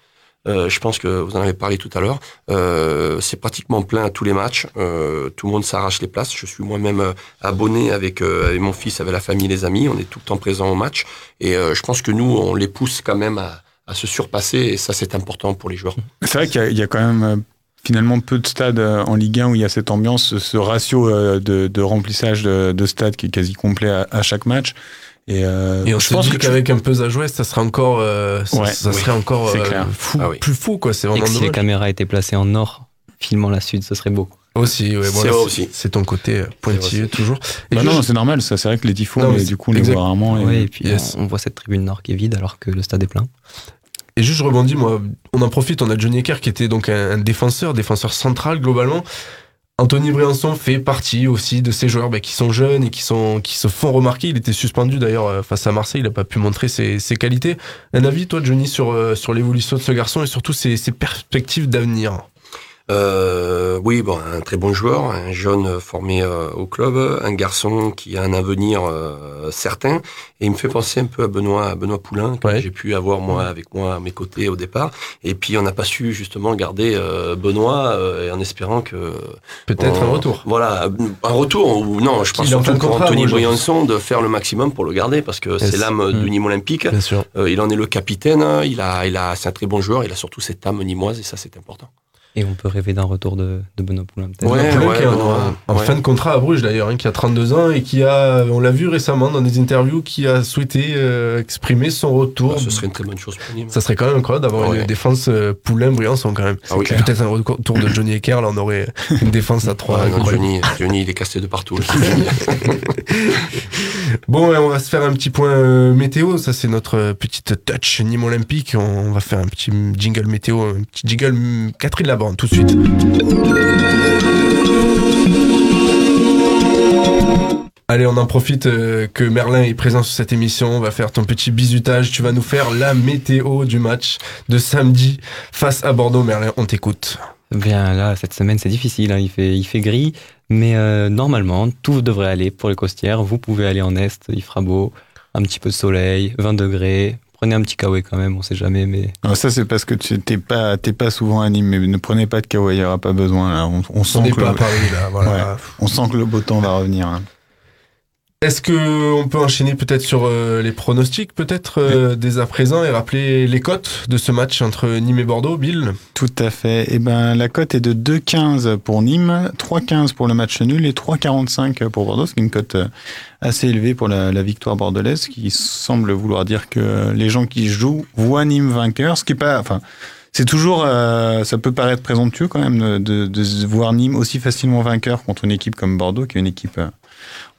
Euh, je pense que vous en avez parlé tout à l'heure. Euh, c'est pratiquement plein à tous les matchs. Euh, tout le monde s'arrache les places. Je suis moi-même abonné avec, avec mon fils, avec la famille, les amis. On est tout le temps présent au match. Et je pense que nous, on les pousse quand même à, se surpasser. Et ça, c'est important pour les joueurs. C'est vrai qu'il y y, a quand même finalement peu de stades euh, en Ligue 1 où il y a cette ambiance, ce- ratio euh, de, de remplissage de, de stades qui est quasi complet à, à chaque match. Et, euh, Et on je se pense dit qu'avec un peu à jouer, ça serait encore, euh, ça, Ouais, ça oui, serait encore euh, fou, Ah oui. plus fou quoi. C'est Et vraiment que si les caméras étaient placées en nord, filmant la sud, ce serait beau. Aussi, ouais, vrai c'est- aussi. C'est ton côté pointilleux toujours. Et Bah juste- non, c'est normal, ça c'est vrai que les tifos, du coup on les voit rarement. et- Ouais, et puis yes. on, on voit cette tribune nord qui est vide alors que le stade est plein. Et juste je rebondis, moi, on en profite, on a Johnny Ecker qui était donc un, défenseur, défenseur central globalement. Anthony Briançon fait partie aussi de ces joueurs bah, qui sont jeunes et qui, sont, qui se font remarquer. Il était suspendu d'ailleurs euh, face à Marseille, il n'a pas pu montrer ses, ses qualités. Un avis, toi, Johnny, sur, euh, sur l'évolution de ce garçon et surtout ses, ses perspectives d'avenir? Euh, oui, bon, un très bon joueur, un jeune formé euh, au club, un garçon qui a un avenir euh, certain. Et il me fait penser un peu à Benoît, à Benoît Poulain, que Ouais. j'ai pu avoir moi avec moi à mes côtés au départ. Et puis on n'a pas su justement garder euh, Benoît euh, en espérant que Peut-être un retour. Voilà, un retour ou non, je pense surtout pour Anthony Briançon de faire le maximum pour le garder parce que c'est l'âme Mm. du Nîmes Olympique. Bien sûr. Euh, il en est le capitaine. Il a, il a, c'est un très bon joueur. Il a surtout cette âme nîmoise et ça c'est important. Et on peut rêver d'un retour de, de Benoît Poulain peut-être. Ouais, Poulain ouais, qui est en, ouais. fin de contrat à Bruges d'ailleurs, hein, qui a 32 ans et qui a, on l'a vu récemment dans des interviews, qui a souhaité euh, exprimer son retour. Ah, Ce serait une très bonne chose pour Nîmes. Ça serait quand même incroyable d'avoir Ouais. une défense euh, Poulain-Briançon quand même. Ah oui, Peut-être un retour de Johnny Ecker, là on aurait une défense à 3. Ouais, non, Johnny, Johnny, il est cassé de partout. *laughs* *laughs* Bon, on va se faire un petit point euh, météo. Ça, c'est notre euh, petite touch Nîmes Olympique. On, va faire un petit jingle météo, un petit jingle mm, Catherine Laborne tout de suite. Allez, on en profite euh, que Merlin est présent sur cette émission. On va faire ton petit bisutage. Tu vas nous faire la météo du match de samedi face à Bordeaux. Merlin, on t'écoute. Bien là, cette semaine c'est difficile, hein. il fait gris, mais euh, normalement tout devrait aller pour les costières. Vous pouvez aller en est, il fera beau, un petit peu de soleil, 20 degrés. Prenez un petit kawaii quand même, on sait jamais, mais. Non, ça c'est parce que tu t'es pas, t'es pas souvent animé. Ne prenez pas de kawaii, il n'y aura pas besoin là. On, on sent On que pas le- à Paris là. Voilà. Ouais, on sent que le beau temps va revenir. hein. Est-ce que on peut enchaîner peut-être sur euh, les pronostics, peut-être euh, dès à présent, et rappeler les cotes de ce match entre Nîmes et Bordeaux, Bill? Tout à fait. Eh ben, la cote est de 2,15 pour Nîmes, 3,15 pour le match nul et 3,45 pour Bordeaux, ce qui est une cote euh, assez élevée pour la, la victoire bordelaise, qui semble vouloir dire que les gens qui jouent voient Nîmes vainqueur, ce qui est pas, enfin, c'est toujours, euh, ça peut paraître présomptueux quand même de, de voir Nîmes aussi facilement vainqueur contre une équipe comme Bordeaux, qui est une équipe,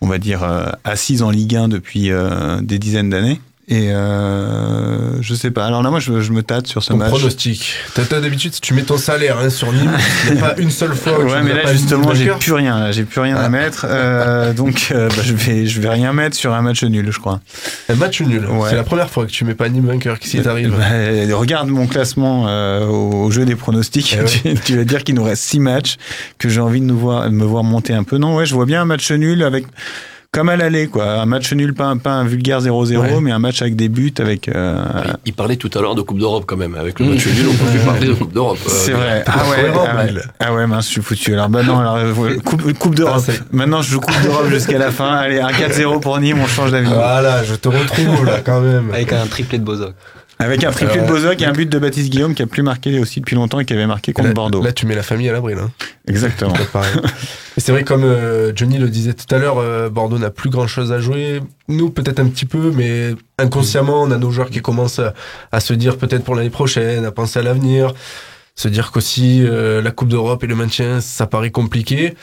on va dire, euh, assise en Ligue 1 depuis euh, des dizaines d'années. Et euh, je sais pas. Alors là, moi, je, je me tâte sur ce Ton match. pronostic. D'habitude, si tu mets ton salaire hein, sur Nîmes, il n'y a pas une seule fois Ouais, mais là justement, j'ai plus rien. J'ai plus rien Ah. à mettre. Euh, donc, euh, bah, je vais, je vais rien mettre sur un match nul, je crois. Un match nul. Ouais. C'est la première fois que tu mets pas Nîmes vainqueur. Qu'est-ce qui t'arrive Bah, regarde mon classement euh, au, au jeu des pronostics. Eh ouais. *laughs* tu, tu vas dire qu'il nous reste six matchs, que j'ai envie de nous voir, de me voir monter un peu. Non, ouais, je vois bien un match nul avec. Comme à l'aller, quoi. Un match nul, pas un, pas un vulgaire 0-0, Ouais. mais un match avec des buts, avec. euh, Il, il parlait tout à l'heure de Coupe d'Europe quand même. Avec le match nul, on peut plus parler de Coupe d'Europe. Euh, C'est vrai. Ah ouais, ah ouais. Ah ouais, mince, je suis foutu. Alors, bah non, alors, euh, coupe, coupe d'Europe. Ah, Maintenant, je joue Coupe d'Europe jusqu'à la fin. Allez, un 4-0 pour Nîmes, on change d'avis. Voilà, je te retrouve là quand même. Avec un triplé de Bozok. Avec un triplé Euh, de Bozok et un but de Baptiste Guillaume qui a plus marqué aussi depuis longtemps et qui avait marqué contre Là, Bordeaux. là, tu mets la famille à l'abri là. Exactement. *laughs* C'est vrai, comme euh, Johnny le disait tout à l'heure, euh, Bordeaux n'a plus grand chose à jouer. Nous, peut-être un petit peu, mais inconsciemment, on a nos joueurs qui commencent à, à se dire peut-être pour l'année prochaine, à penser à l'avenir. Se dire qu'aussi euh, la Coupe d'Europe et le maintien, ça paraît compliqué.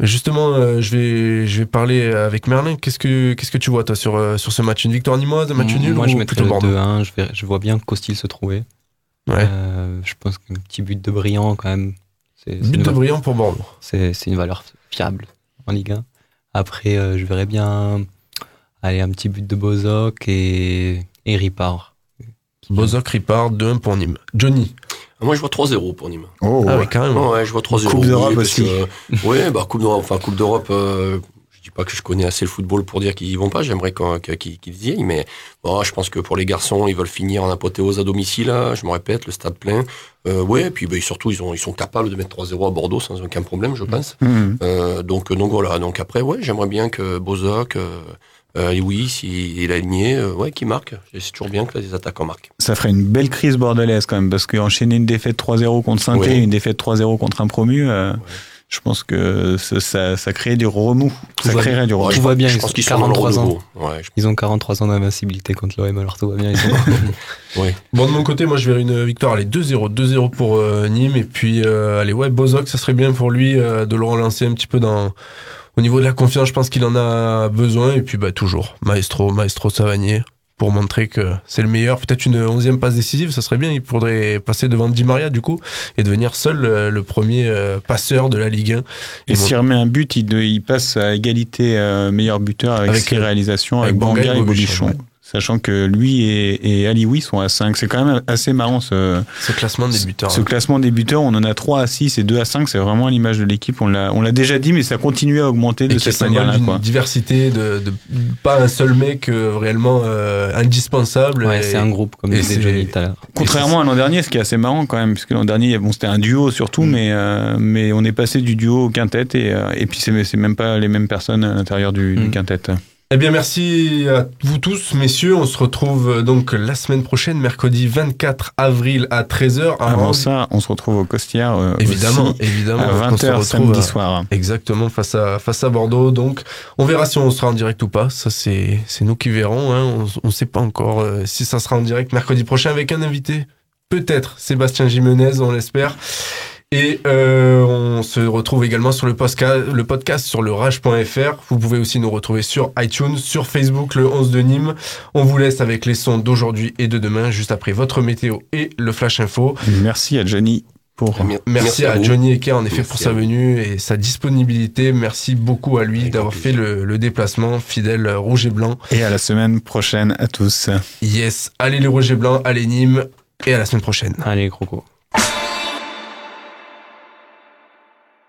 Justement, euh, je vais je vais parler avec Merlin. Qu'est-ce que qu'est-ce que tu vois toi sur euh, sur ce match? Une victoire nîmoise, un match nul Moi, ou je mettrais plutôt le Bordeaux? 2-1. Je, je vois bien Costil se trouver. Ouais. Euh, je pense qu'un petit but de brillant, quand même. c'est- But de brillant pour Bordeaux. C'est c'est une valeur fiable en Ligue 1. Après, je verrais bien aller un petit but de Bozok et, et Ripard. Bozok Ripard 2-1 pour Nîmes. Johnny. Moi, je vois 3-0 pour Nîmes. Oh, Ah carrément. Ouais, je vois 3-0. Coupe d'Europe aussi. que- ouais, bah, Coupe d'Europe. Enfin, Coupe d'Europe, euh, je dis pas que je connais assez le football pour dire qu'ils y vont pas. J'aimerais qu'ils y aillent. Mais bon, je pense que pour les garçons, ils veulent finir en apothéose à domicile. Là, je me répète, le stade plein. Euh, ouais, et puis bah, surtout, ils, ont, ils sont capables de mettre 3-0 à Bordeaux sans aucun problème, je pense. Mhm. Euh, donc, donc voilà. Donc après, ouais, j'aimerais bien que Bozok, euh, oui, s'il est aligné, euh, ouais, qu'il marque. C'est toujours bien que les attaquants marquent. Ça ferait une belle crise bordelaise quand même, parce qu'enchaîner une défaite 3-0 contre saint Ouais. et une défaite 3-0 contre un promu, euh, je pense que ça, ça, ça crée du remous. Ça créerait du remous. Ouais, Tout je va bien, je ils pense ont qu'ils sont dans le 43 ans. renouveau. Ouais, je- Ils ont 43 ans d'invincibilité contre l'OM, alors tout va bien. Ils *laughs* sont... ouais. Bon, de mon côté, moi, je verrais une victoire. Allez, 2-0. 2-0 pour euh, Nîmes. Et puis, euh, allez, ouais, Bozok, ça serait bien pour lui euh, de le relancer un petit peu dans. Au niveau de la confiance, je pense qu'il en a besoin. Et puis, bah, toujours, Maestro, Maestro Savanier, pour montrer que c'est le meilleur. Peut-être une onzième passe décisive, ça serait bien. Il faudrait passer devant Di Maria, du coup, et devenir seul euh, le premier euh, passeur de la Ligue 1. Et s'il remet un but, il, passe à égalité euh, meilleur buteur avec, Avec, ses réalisations, avec avec, Banga et Bobichon. Sachant que lui et, et Alioui sont à 5. C'est quand même assez marrant ce, Ce classement des buteurs. ce classement des buteurs. On en a 3 à 6 et 2 à 5. C'est vraiment à l'image de l'équipe. On l'a on l'a déjà dit, mais ça continue à augmenter de et cette manière-là. quoi. diversité, de, de pas un seul mec euh, réellement euh, indispensable. Ouais, c'est un groupe, comme disait Johnny tout à l'heure. Contrairement à l'an dernier, ce qui est assez marrant quand même, puisque l'an dernier, bon, c'était un duo surtout, Mm. mais, euh, mais on est passé du duo au quintet et, euh, et puis c'est c'est même pas les mêmes personnes à l'intérieur du, du Mm. quintet. Eh bien, merci à vous tous, messieurs. On se retrouve euh, donc la semaine prochaine, mercredi 24 avril à 13h. Avant ça, on se retrouve au Costières. euh, Évidemment, aussi, évidemment. À On se 20h retrouve samedi à- soir. Exactement, face à, face à Bordeaux. Donc, on verra si on sera en direct ou pas. Ça, c'est, c'est nous qui verrons. Hein. On ne sait pas encore euh, si ça sera en direct mercredi prochain avec un invité. Peut-être Sébastien Jimenez, on l'espère. Et euh, on se retrouve également sur le podcast, le podcast sur le rage.fr. Vous pouvez aussi nous retrouver sur iTunes, sur Facebook, le 11 de Nîmes. On vous laisse avec les sons d'aujourd'hui et de demain, juste après votre météo et le Flash Info. Merci à Johnny. pour. Merci, Merci à. Johnny Ecker en effet Merci pour sa venue et sa disponibilité. Merci beaucoup à lui Avec d'avoir fait le, le déplacement fidèle euh, rouge et blanc. Et à la semaine prochaine à tous. Yes, allez les rouges et blancs, allez Nîmes et à la semaine prochaine. Allez, Croco.